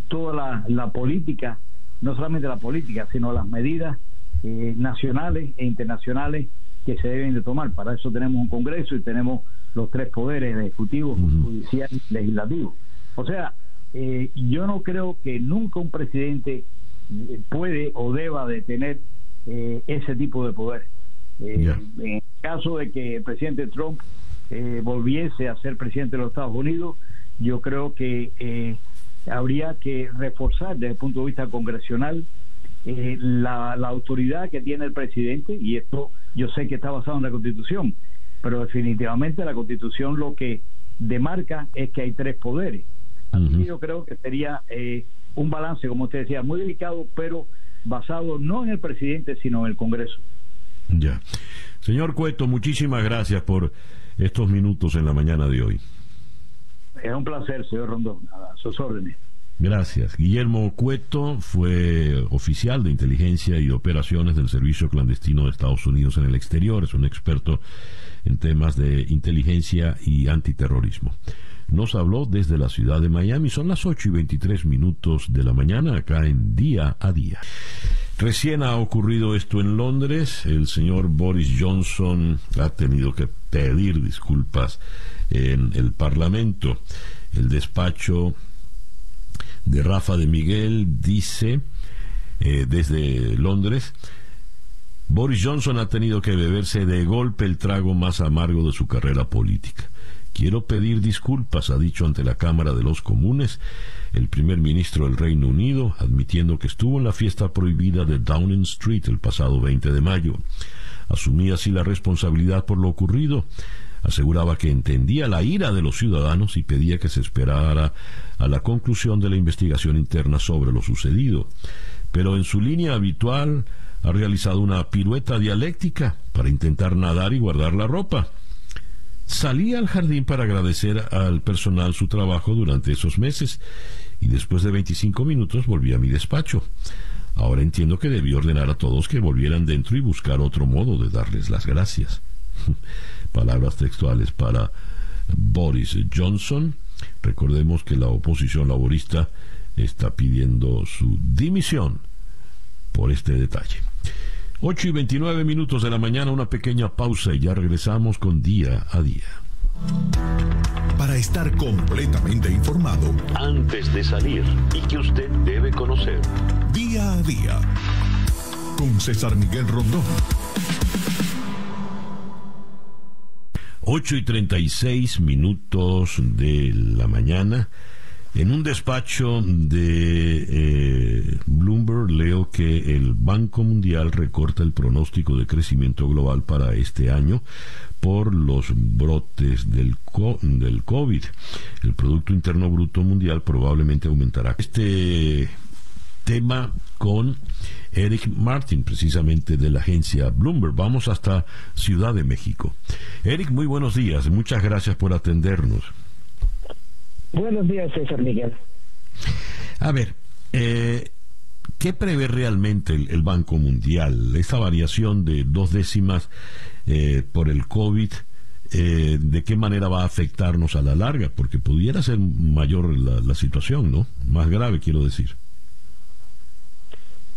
F: toda la, la, política, no solamente la política, sino las medidas eh, nacionales e internacionales que se deben de tomar. Para eso tenemos un Congreso y tenemos los tres poderes, ejecutivo, judicial y legislativo. O sea, eh, yo no creo que nunca un presidente eh, puede o deba de tener eh, ese tipo de poder. Yeah. En el caso de que el presidente Trump volviese a ser presidente de los Estados Unidos, yo creo que eh, habría que reforzar desde el punto de vista congresional eh, la, la, autoridad que tiene el presidente, y esto yo sé que está basado en la Constitución, pero definitivamente la Constitución lo que demarca es que hay tres poderes. Así uh -huh. que yo creo que sería eh, un balance, como usted decía, muy delicado, pero basado no en el presidente, sino en el Congreso.
A: Ya. Señor Cueto, muchísimas gracias por estos minutos en la mañana de hoy.
F: Es un placer, señor Rondón, a sus órdenes.
A: Gracias. Guillermo Cueto fue oficial de inteligencia y operaciones del Servicio Clandestino de Estados Unidos en el exterior. Es un experto en temas de inteligencia y antiterrorismo. Nos habló desde la ciudad de Miami. Son las 8 y 23 minutos de la mañana acá en Día a Día. Recién ha ocurrido esto en Londres. El señor Boris Johnson ha tenido que pedir disculpas en el Parlamento. El despacho de Rafa de Miguel dice eh, desde Londres, Boris Johnson ha tenido que beberse de golpe el trago más amargo de su carrera política. Quiero pedir disculpas, ha dicho ante la Cámara de los Comunes el primer ministro del Reino Unido, admitiendo que estuvo en la fiesta prohibida de Downing Street el pasado 20 de mayo. Asumía así la responsabilidad por lo ocurrido. Aseguraba que entendía la ira de los ciudadanos y pedía que se esperara a la conclusión de la investigación interna sobre lo sucedido. Pero en su línea habitual ha realizado una pirueta dialéctica para intentar nadar y guardar la ropa. Salí al jardín para agradecer al personal su trabajo durante esos meses y después de 25 minutos volví a mi despacho. Ahora entiendo que debí ordenar a todos que volvieran dentro y buscar otro modo de darles las gracias. <laughs> Palabras textuales para Boris Johnson. Recordemos que la oposición laborista está pidiendo su dimisión por este detalle. 8 y 29 minutos de la mañana, una pequeña pausa y ya regresamos con día a día.
B: Para estar completamente informado,
A: antes de salir y que usted debe conocer.
B: Día a día. Con César Miguel Rondón.
A: 8 y 36 minutos de la mañana. En un despacho de eh, Bloomberg leo que el Banco Mundial recorta el pronóstico de crecimiento global para este año por los brotes del, del COVID. El Producto Interno Bruto Mundial probablemente aumentará. Este tema con Eric Martin, precisamente de la agencia Bloomberg. Vamos hasta Ciudad de México. Eric, muy buenos días. Muchas gracias por atendernos.
G: Buenos días, César Miguel.
A: A ver, eh, ¿qué prevé realmente el, Banco Mundial? Esa variación de dos décimas eh, por el COVID, eh, ¿de qué manera va a afectarnos a la larga? Porque pudiera ser mayor la, situación, ¿no? Más grave, quiero decir.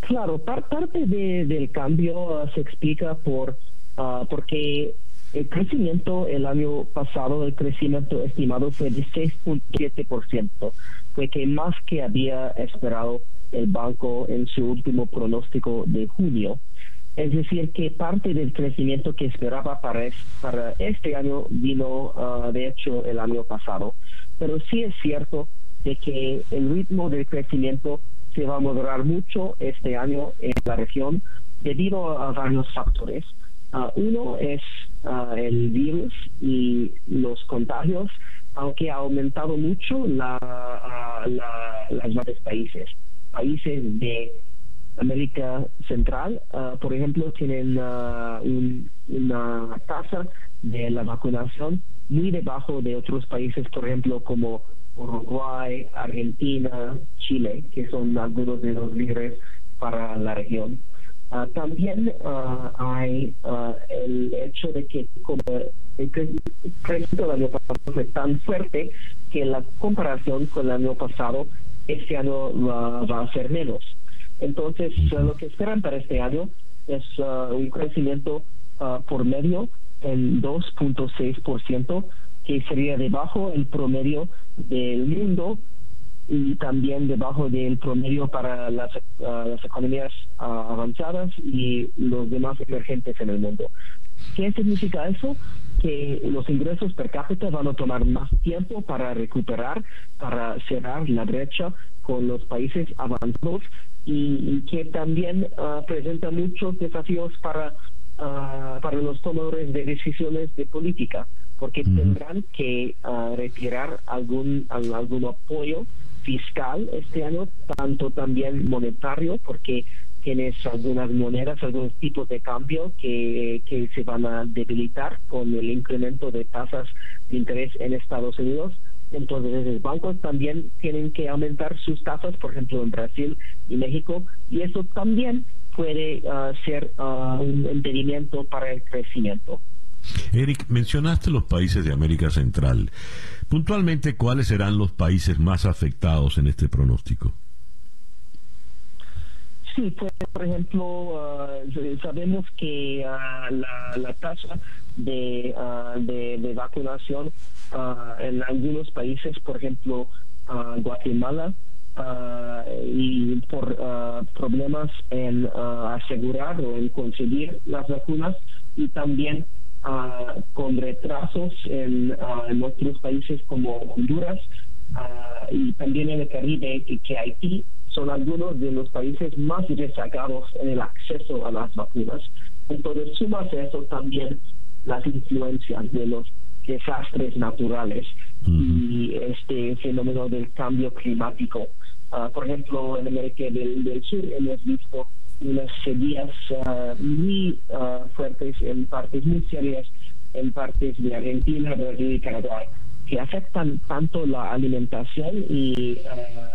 G: Claro, parte del cambio uh, se explica por uh, porque el crecimiento el año pasado, el crecimiento estimado fue de 6.7%, fue que más que había esperado el banco en su último pronóstico de junio. Es decir, que parte del crecimiento que esperaba para, para este año vino, ah, de hecho, el año pasado. Pero sí es cierto de que el ritmo del crecimiento se va a moderar mucho este año en la región debido a varios factores. Ah, uno es ah, el virus y los contagios, aunque ha aumentado mucho la, uh, la, las varios países. Países de América Central, por ejemplo, tienen una tasa de la vacunación muy debajo de otros países, por ejemplo, como Uruguay, Argentina, Chile, que son algunos de los líderes para la región. Ah, también uh, hay uh, el hecho de que como el crecimiento del año pasado fue tan fuerte que la comparación con el año pasado este año va a ser menos. Entonces, lo que esperan para este año es un crecimiento por medio en 2.6%, que sería debajo el promedio del mundo y también debajo del promedio para las, ah, las economías ah, avanzadas y los demás emergentes en el mundo. ¿Qué significa eso? Que los ingresos per cápita van a tomar más tiempo para recuperar, para cerrar la brecha con los países avanzados y, que también uh, presenta muchos desafíos para, para los tomadores de decisiones de política, porque tendrán que retirar algún, algún apoyo fiscal este año, tanto también monetario, porque tienes algunas monedas, algunos tipos de cambio que, que se van a debilitar con el incremento de tasas de interés en Estados Unidos. Entonces, los bancos también tienen que aumentar sus tasas, por ejemplo, en Brasil y México, y eso también puede uh, ser uh, un impedimento para el crecimiento.
A: Eric, mencionaste los países de América Central. Puntualmente, ¿cuáles serán los países más afectados en este pronóstico?
G: Sí, pues, por ejemplo, uh, sabemos que uh, la, tasa de, uh, de, vacunación en algunos países, por ejemplo, Guatemala, y por problemas en asegurar o en conseguir las vacunas y también con retrasos en, en, otros países como Honduras y también en el Caribe y que Haití son algunos de los países más rezagados en el acceso a las vacunas. Entonces, sumas eso también las influencias de los desastres naturales y este fenómeno del cambio climático. Por ejemplo, en América del, Sur hemos visto unas sequías ah, muy ah, fuertes en partes muy serias en partes de Argentina, Brasil y Canadá que afectan tanto la alimentación y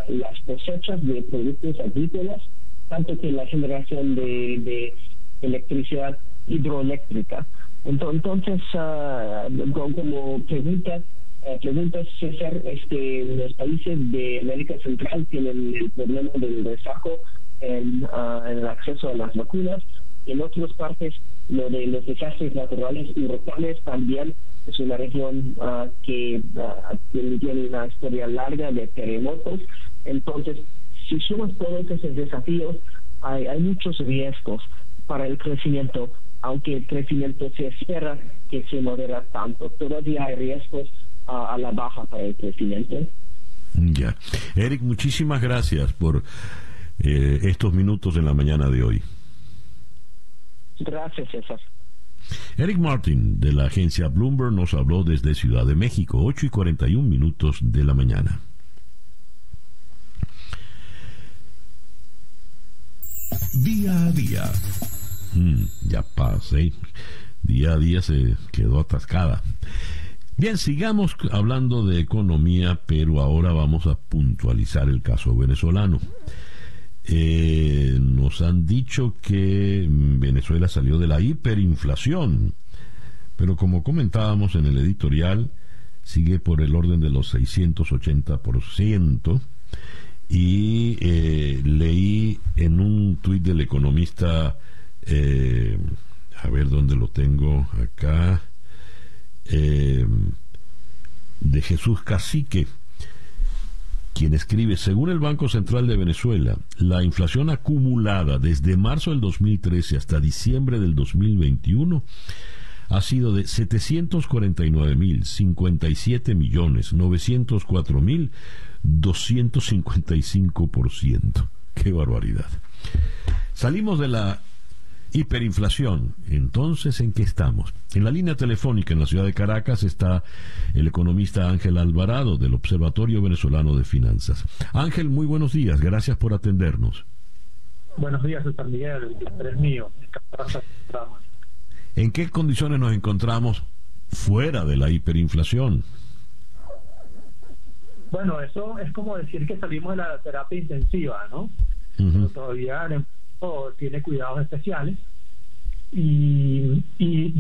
G: las cosechas de productos agrícolas, tanto que la generación de electricidad hidroeléctrica. Entonces, uh, como pregunta, uh, preguntas, César, este, los países de América Central tienen el problema del rezago en, uh, en el acceso a las vacunas. En otras partes, lo de los desastres naturales y huracanes también es una región uh, que tiene una historia larga de terremotos. Entonces, si sumas todos esos desafíos, hay, hay muchos riesgos para el crecimiento aunque el crecimiento se espera que se modera tanto. Todavía hay riesgos a la baja para el crecimiento.
A: Ya. Eric, muchísimas gracias por eh, estos minutos en la mañana de hoy.
G: Gracias, César.
A: Eric Martin, de la agencia Bloomberg, nos habló desde Ciudad de México, 8 y 41 minutos de la mañana.
B: Día a día
A: Mm, ya pasé. Día a día se quedó atascada. Bien, sigamos hablando de economía, pero ahora vamos a puntualizar el caso venezolano. Eh, nos han dicho que Venezuela salió de la hiperinflación, pero como comentábamos en el editorial, sigue por el orden de los 680%. Y eh, leí en un tuit del economista eh, a ver dónde lo tengo acá, de Jesús Cacique, quien escribe, según el Banco Central de Venezuela, la inflación acumulada desde marzo del 2013 hasta diciembre del 2021 ha sido de 749 mil 57 millones 904 mil 255%. Qué barbaridad. Salimos de la Hiperinflación. Entonces, ¿en qué estamos? En la línea telefónica en la ciudad de Caracas está el economista Ángel Alvarado del Observatorio Venezolano de Finanzas. Ángel, muy buenos días. Gracias por atendernos.
H: Buenos días, César Miguel. El mío.
A: ¿En qué condiciones nos encontramos fuera de la hiperinflación?
H: Bueno, eso es como decir que salimos de la terapia intensiva, ¿no? Pero todavía tiene cuidados especiales. Y,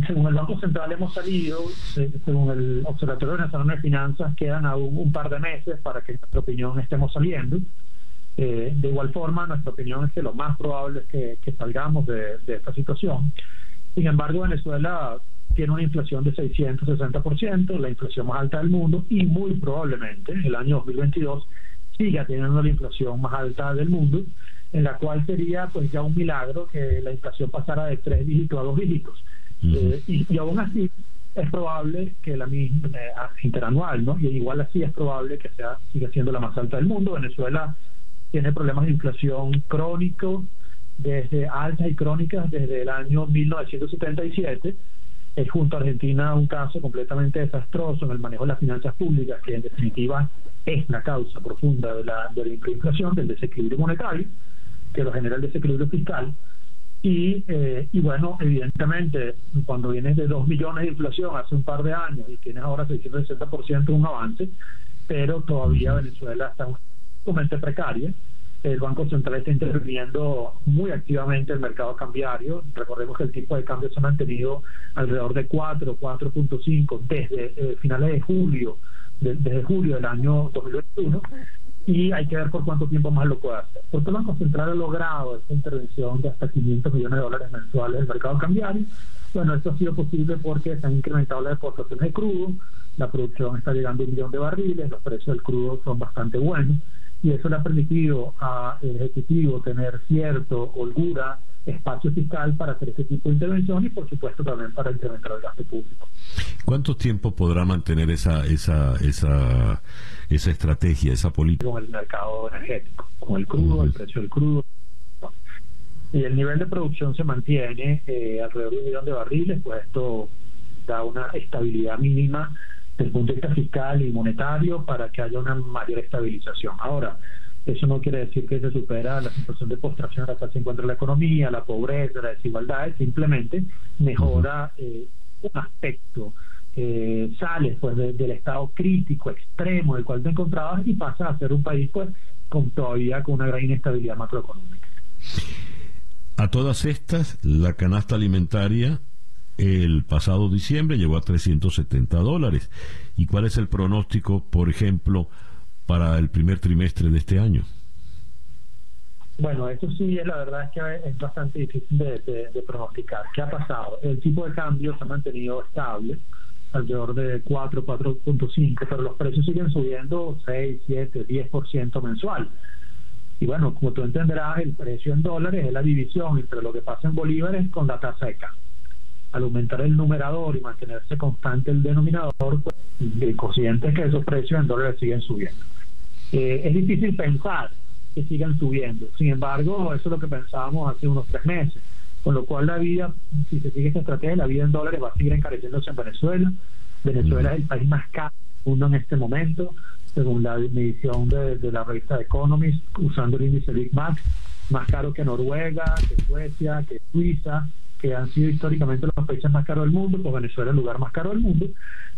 H: según el Banco Central hemos salido, según el Observatorio Nacional de Finanzas, quedan aún un par de meses para que, en nuestra opinión, estemos saliendo. Eh, de igual forma, nuestra opinión es que lo más probable es que, salgamos de, esta situación. Sin embargo, Venezuela tiene una inflación de 660%, la inflación más alta del mundo, y muy probablemente el año 2022 siga teniendo la inflación más alta del mundo en la cual sería pues ya un milagro que la inflación pasara de tres dígitos a dos dígitos. Eh, y, aún así es probable que la misma eh, interanual, ¿no? Y igual así es probable que sea siga siendo la más alta del mundo. Venezuela tiene problemas de inflación crónicos desde altas y crónicas desde el año 1977. Es junto a Argentina un caso completamente desastroso en el manejo de las finanzas públicas, que en definitiva es la causa profunda de la, de la inflación, del desequilibrio monetario que lo genera el desequilibrio fiscal. Y, eh, y bueno, evidentemente, cuando vienes de 2 millones de inflación hace un par de años y tienes ahora 660% un avance, pero todavía Venezuela está sumamente precaria. El Banco Central está interviniendo muy activamente el mercado cambiario. Recordemos que el tipo de cambio se ha mantenido alrededor de 4, 4.5 desde eh, finales de julio, desde julio del año 2021 y hay que ver por cuánto tiempo más lo puede hacer. Porque el Banco Central ha logrado esta intervención de hasta 500 millones de dólares mensuales en el mercado cambiario. Bueno, esto ha sido posible porque se han incrementado las exportaciones de crudo, la producción está llegando a un millón de barriles, los precios del crudo son bastante buenos y eso le ha permitido al Ejecutivo tener cierto holgura, espacio fiscal para hacer este tipo de intervención y por supuesto también para incrementar el gasto público.
A: ¿Cuánto tiempo podrá mantener esa, esa, esa, esa estrategia, esa política?
H: Con el mercado energético, con el crudo, el precio del crudo. Y el nivel de producción se mantiene eh, alrededor de un millón de barriles, pues esto da una estabilidad mínima desde el punto de vista fiscal y monetario para que haya una mayor estabilización. Ahora, eso no quiere decir que se supera la situación de postración a la cual se encuentra la economía, la pobreza, la desigualdad, simplemente mejora eh, un aspecto. Eh, sales pues del estado crítico extremo del cual te encontrabas y pasas a ser un país pues con todavía con una gran inestabilidad macroeconómica.
A: A todas estas, la canasta alimentaria el pasado diciembre llegó a 370 dólares. ¿Y cuál es el pronóstico, por ejemplo, para el primer trimestre de este año?
H: Bueno, esto sí, la verdad es que es bastante difícil de, pronosticar. ¿Qué ha pasado? El tipo de cambio se ha mantenido estable, alrededor de 4, 4.5, pero los precios siguen subiendo 6, 7, 10% mensual. Y bueno, como tú entenderás, el precio en dólares es la división entre lo que pasa en bolívares con la tasa seca al aumentar el numerador y mantenerse constante el denominador, pues, el cociente es que esos precios en dólares siguen subiendo. Eh, es difícil pensar que sigan subiendo. Sin embargo, eso es lo que pensábamos hace unos tres meses. Con lo cual la vida, si se sigue esta estrategia, la vida en dólares va a seguir encareciéndose en Venezuela. Venezuela es el país más caro del mundo en este momento, según la medición de, la revista Economist, usando el índice Big Mac, más caro que Noruega, que Suecia, que Suiza, que han sido históricamente los países más caros del mundo, pues Venezuela es el lugar más caro del mundo,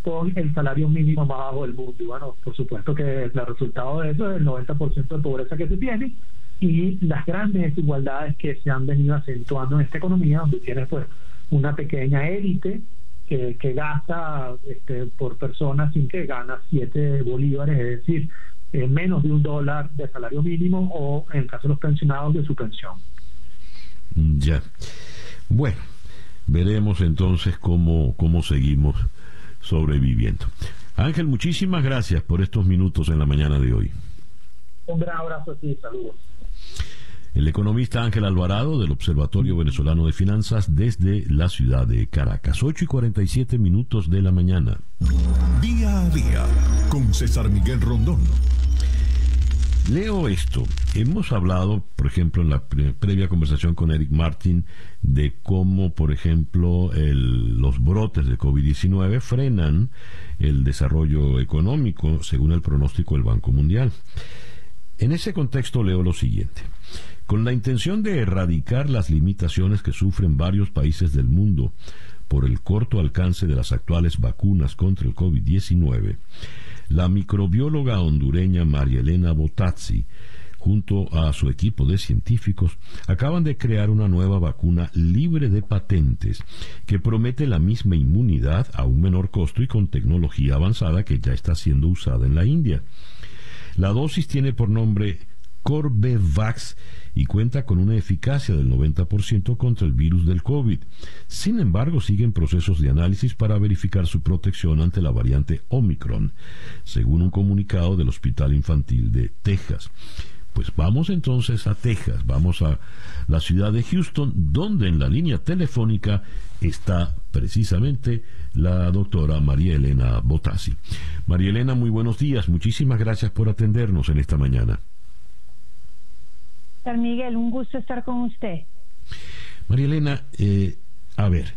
H: con el salario mínimo más bajo del mundo. Y bueno, por supuesto que el resultado de eso es el 90% de pobreza que se tiene y las grandes desigualdades que se han venido acentuando en esta economía, donde tienes pues una pequeña élite que, gasta este, por persona sin que gana 7 bolívares, es decir, eh, menos de un dólar de salario mínimo o en el caso de los pensionados de su pensión.
A: Ya. Bueno, veremos entonces cómo, cómo seguimos sobreviviendo. Ángel, muchísimas gracias por estos minutos en la mañana de hoy.
H: Un gran abrazo a ti, saludos.
A: El economista Ángel Alvarado del Observatorio Venezolano de Finanzas desde la ciudad de Caracas. 8 y 47 minutos de la mañana.
B: Día a día con César Miguel Rondón.
A: Leo esto. Hemos hablado, por ejemplo, en la previa conversación con Eric Martin, de cómo, por ejemplo, los brotes de COVID-19 frenan el desarrollo económico, según el pronóstico del Banco Mundial. En ese contexto leo lo siguiente. Con la intención de erradicar las limitaciones que sufren varios países del mundo por el corto alcance de las actuales vacunas contra el COVID-19, la microbióloga hondureña María Elena Botazzi, junto a su equipo de científicos, acaban de crear una nueva vacuna libre de patentes que promete la misma inmunidad a un menor costo y con tecnología avanzada que ya está siendo usada en la India. La dosis tiene por nombre Corbevax y cuenta con una eficacia del 90% contra el virus del COVID. Sin embargo, siguen procesos de análisis para verificar su protección ante la variante Omicron, según un comunicado del Hospital Infantil de Texas. Pues vamos entonces a Texas, vamos a la ciudad de Houston, donde en la línea telefónica está precisamente la doctora María Elena Botassi. María Elena, muy buenos días, muchísimas gracias por atendernos en esta mañana.
I: Miguel, un gusto estar con usted.
A: María Elena, eh, a ver,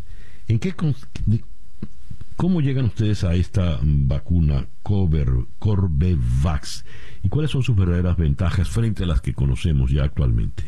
A: ¿en qué ¿cómo llegan ustedes a esta vacuna Corbevax? ¿Y cuáles son sus verdaderas ventajas frente a las que conocemos ya actualmente?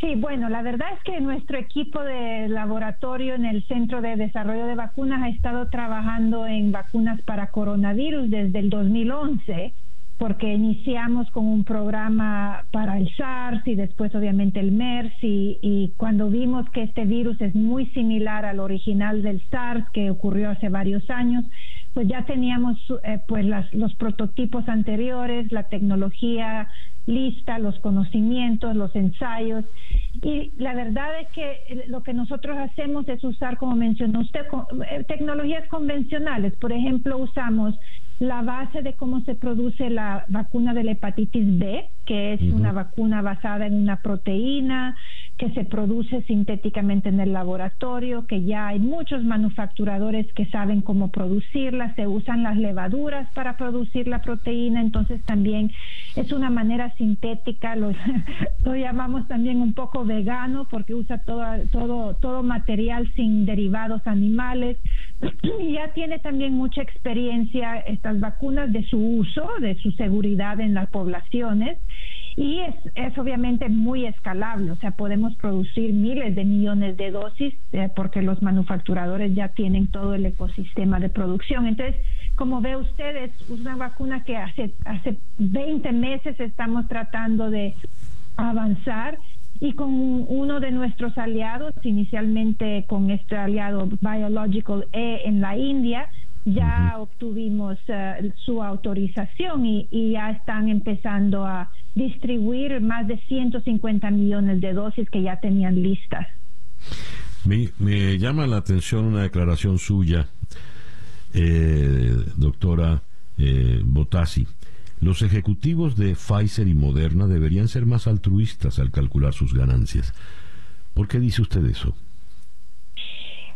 I: Sí, bueno, la verdad es que nuestro equipo de laboratorio en el Centro de Desarrollo de Vacunas ha estado trabajando en vacunas para coronavirus desde el 2011 porque iniciamos con un programa para el SARS y después obviamente el MERS y, cuando vimos que este virus es muy similar al original del SARS que ocurrió hace varios años, pues ya teníamos eh, pues los prototipos anteriores, la tecnología lista, los conocimientos, los ensayos y la verdad es que lo que nosotros hacemos es usar, como mencionó usted, eh, tecnologías convencionales. Por ejemplo, usamos la base de cómo se produce la vacuna de la hepatitis B, que es una vacuna basada en una proteína que se produce sintéticamente en el laboratorio, que ya hay muchos manufacturadores que saben cómo producirla, se usan las levaduras para producir la proteína, entonces también es una manera sintética, lo, <laughs> lo llamamos también un poco vegano porque usa todo, todo, todo material sin derivados animales <clears throat> y ya tiene también mucha experiencia estas vacunas de su uso, de su seguridad en las poblaciones y es, es obviamente muy escalable, o sea, podemos producir miles de millones de dosis eh, porque los manufacturadores ya tienen todo el ecosistema de producción. Entonces, como ve usted, es una vacuna que hace, hace 20 meses estamos tratando de avanzar y con uno de nuestros aliados, inicialmente con este aliado Biological E en la India, ya obtuvimos eh, su autorización y, ya están empezando a distribuir más de 150 millones de dosis que ya tenían listas.
A: Me, llama la atención una declaración suya, eh, doctora eh, Botassi. Los ejecutivos de Pfizer y Moderna deberían ser más altruistas al calcular sus ganancias. ¿Por qué dice usted eso?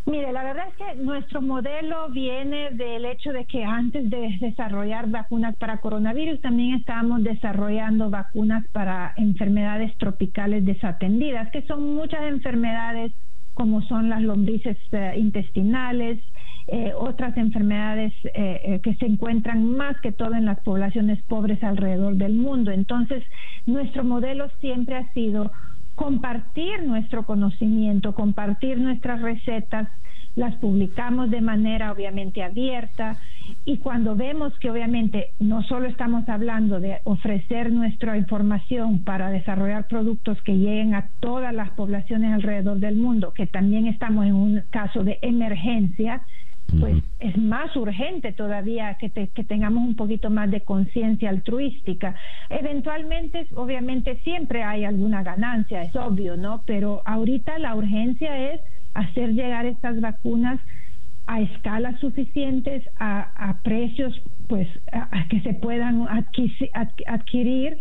I: Mire, la verdad es que nuestro modelo viene del hecho de que antes de desarrollar vacunas para coronavirus, también estábamos desarrollando vacunas para enfermedades tropicales desatendidas, que son muchas enfermedades como son las lombrices eh, intestinales, eh, otras enfermedades eh, que se encuentran más que todo en las poblaciones pobres alrededor del mundo. Entonces, nuestro modelo siempre ha sido compartir nuestro conocimiento, compartir nuestras recetas, las publicamos de manera obviamente abierta y cuando vemos que obviamente no solo estamos hablando de ofrecer nuestra información para desarrollar productos que lleguen a todas las poblaciones alrededor del mundo, que también estamos en un caso de emergencia, pues es más urgente todavía que, que tengamos un poquito más de conciencia altruística. Eventualmente, obviamente, siempre hay alguna ganancia, es obvio, ¿no? Pero ahorita la urgencia es hacer llegar estas vacunas a escalas suficientes, a, precios pues a, que se puedan adquirir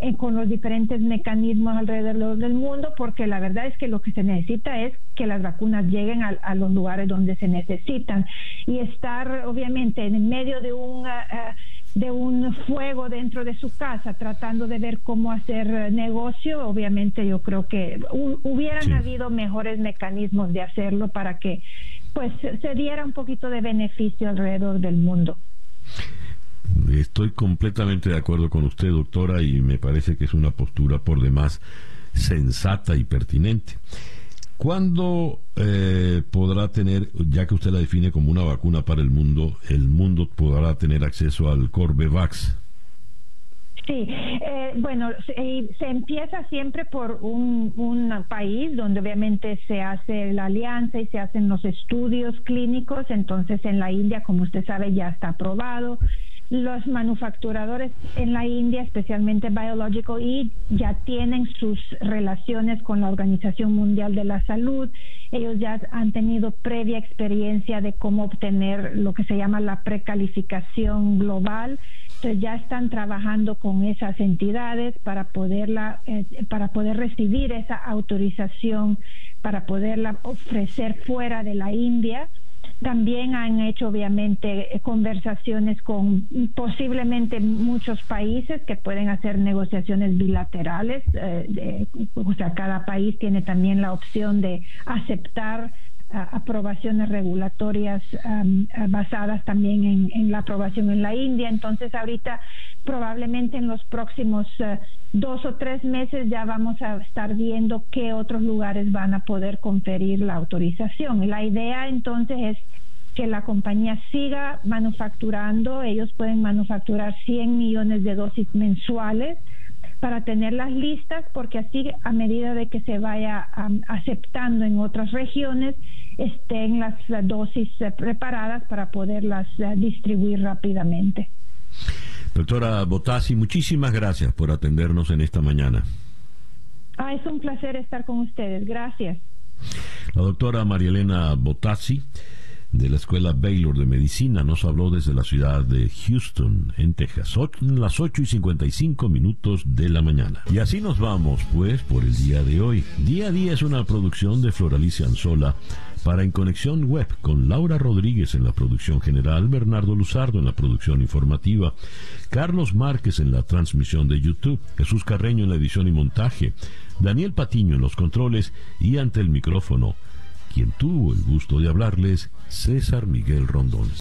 I: eh, con los diferentes mecanismos alrededor del mundo, porque la verdad es que lo que se necesita es que las vacunas lleguen a, los lugares donde se necesitan y estar obviamente en medio de un ah, de un fuego dentro de su casa tratando de ver cómo hacer negocio, obviamente yo creo que hubieran habido mejores mecanismos de hacerlo para que pues se diera un poquito de beneficio alrededor del mundo.
A: Estoy completamente de acuerdo con usted, doctora, y me parece que es una postura por demás sensata y pertinente. ¿Cuándo eh, podrá tener, ya que usted la define como una vacuna para el mundo, el mundo podrá tener acceso al Corbevax?
I: Sí, eh, bueno, se, se, empieza siempre por un, país donde obviamente se hace la alianza y se hacen los estudios clínicos. Entonces, en la India, como usted sabe, ya está aprobado los manufacturadores en la India, especialmente Biological E, ya tienen sus relaciones con la Organización Mundial de la Salud. Ellos ya han tenido previa experiencia de cómo obtener lo que se llama la precalificación global. Entonces ya están trabajando con esas entidades para poderla, eh, para poder recibir esa autorización, para poderla ofrecer fuera de la India también han hecho obviamente eh, conversaciones con posiblemente muchos países que pueden hacer negociaciones bilaterales. Eh, o sea, cada país tiene también la opción de aceptar aprobaciones regulatorias basadas también en, la aprobación en la India. Entonces, ahorita probablemente en los próximos eh, dos o tres meses ya vamos a estar viendo qué otros lugares van a poder conferir la autorización. La idea entonces es que la compañía siga manufacturando, ellos pueden manufacturar 100 millones de dosis mensuales para tenerlas listas, porque así a medida de que se vaya aceptando en otras regiones, estén las, dosis eh, preparadas para poderlas eh, distribuir rápidamente.
A: Doctora Botassi, muchísimas gracias por atendernos en esta mañana.
I: Ah, es un placer estar con ustedes. Gracias.
A: La doctora María Elena Botassi de la Escuela Baylor de Medicina nos habló desde la ciudad de Houston, en Texas, las 8 y 55 minutos de la mañana. Y así nos vamos, pues, por el día de hoy. Día a día es una producción de Floralicia Anzola para En Conexión Web con Laura Rodríguez en la producción general, Bernardo Luzardo en la producción informativa, Carlos Márquez en la transmisión de YouTube, Jesús Carreño en la edición y montaje, Daniel Patiño en los controles y ante el micrófono quien tuvo el gusto de hablarles, César Miguel Rondón.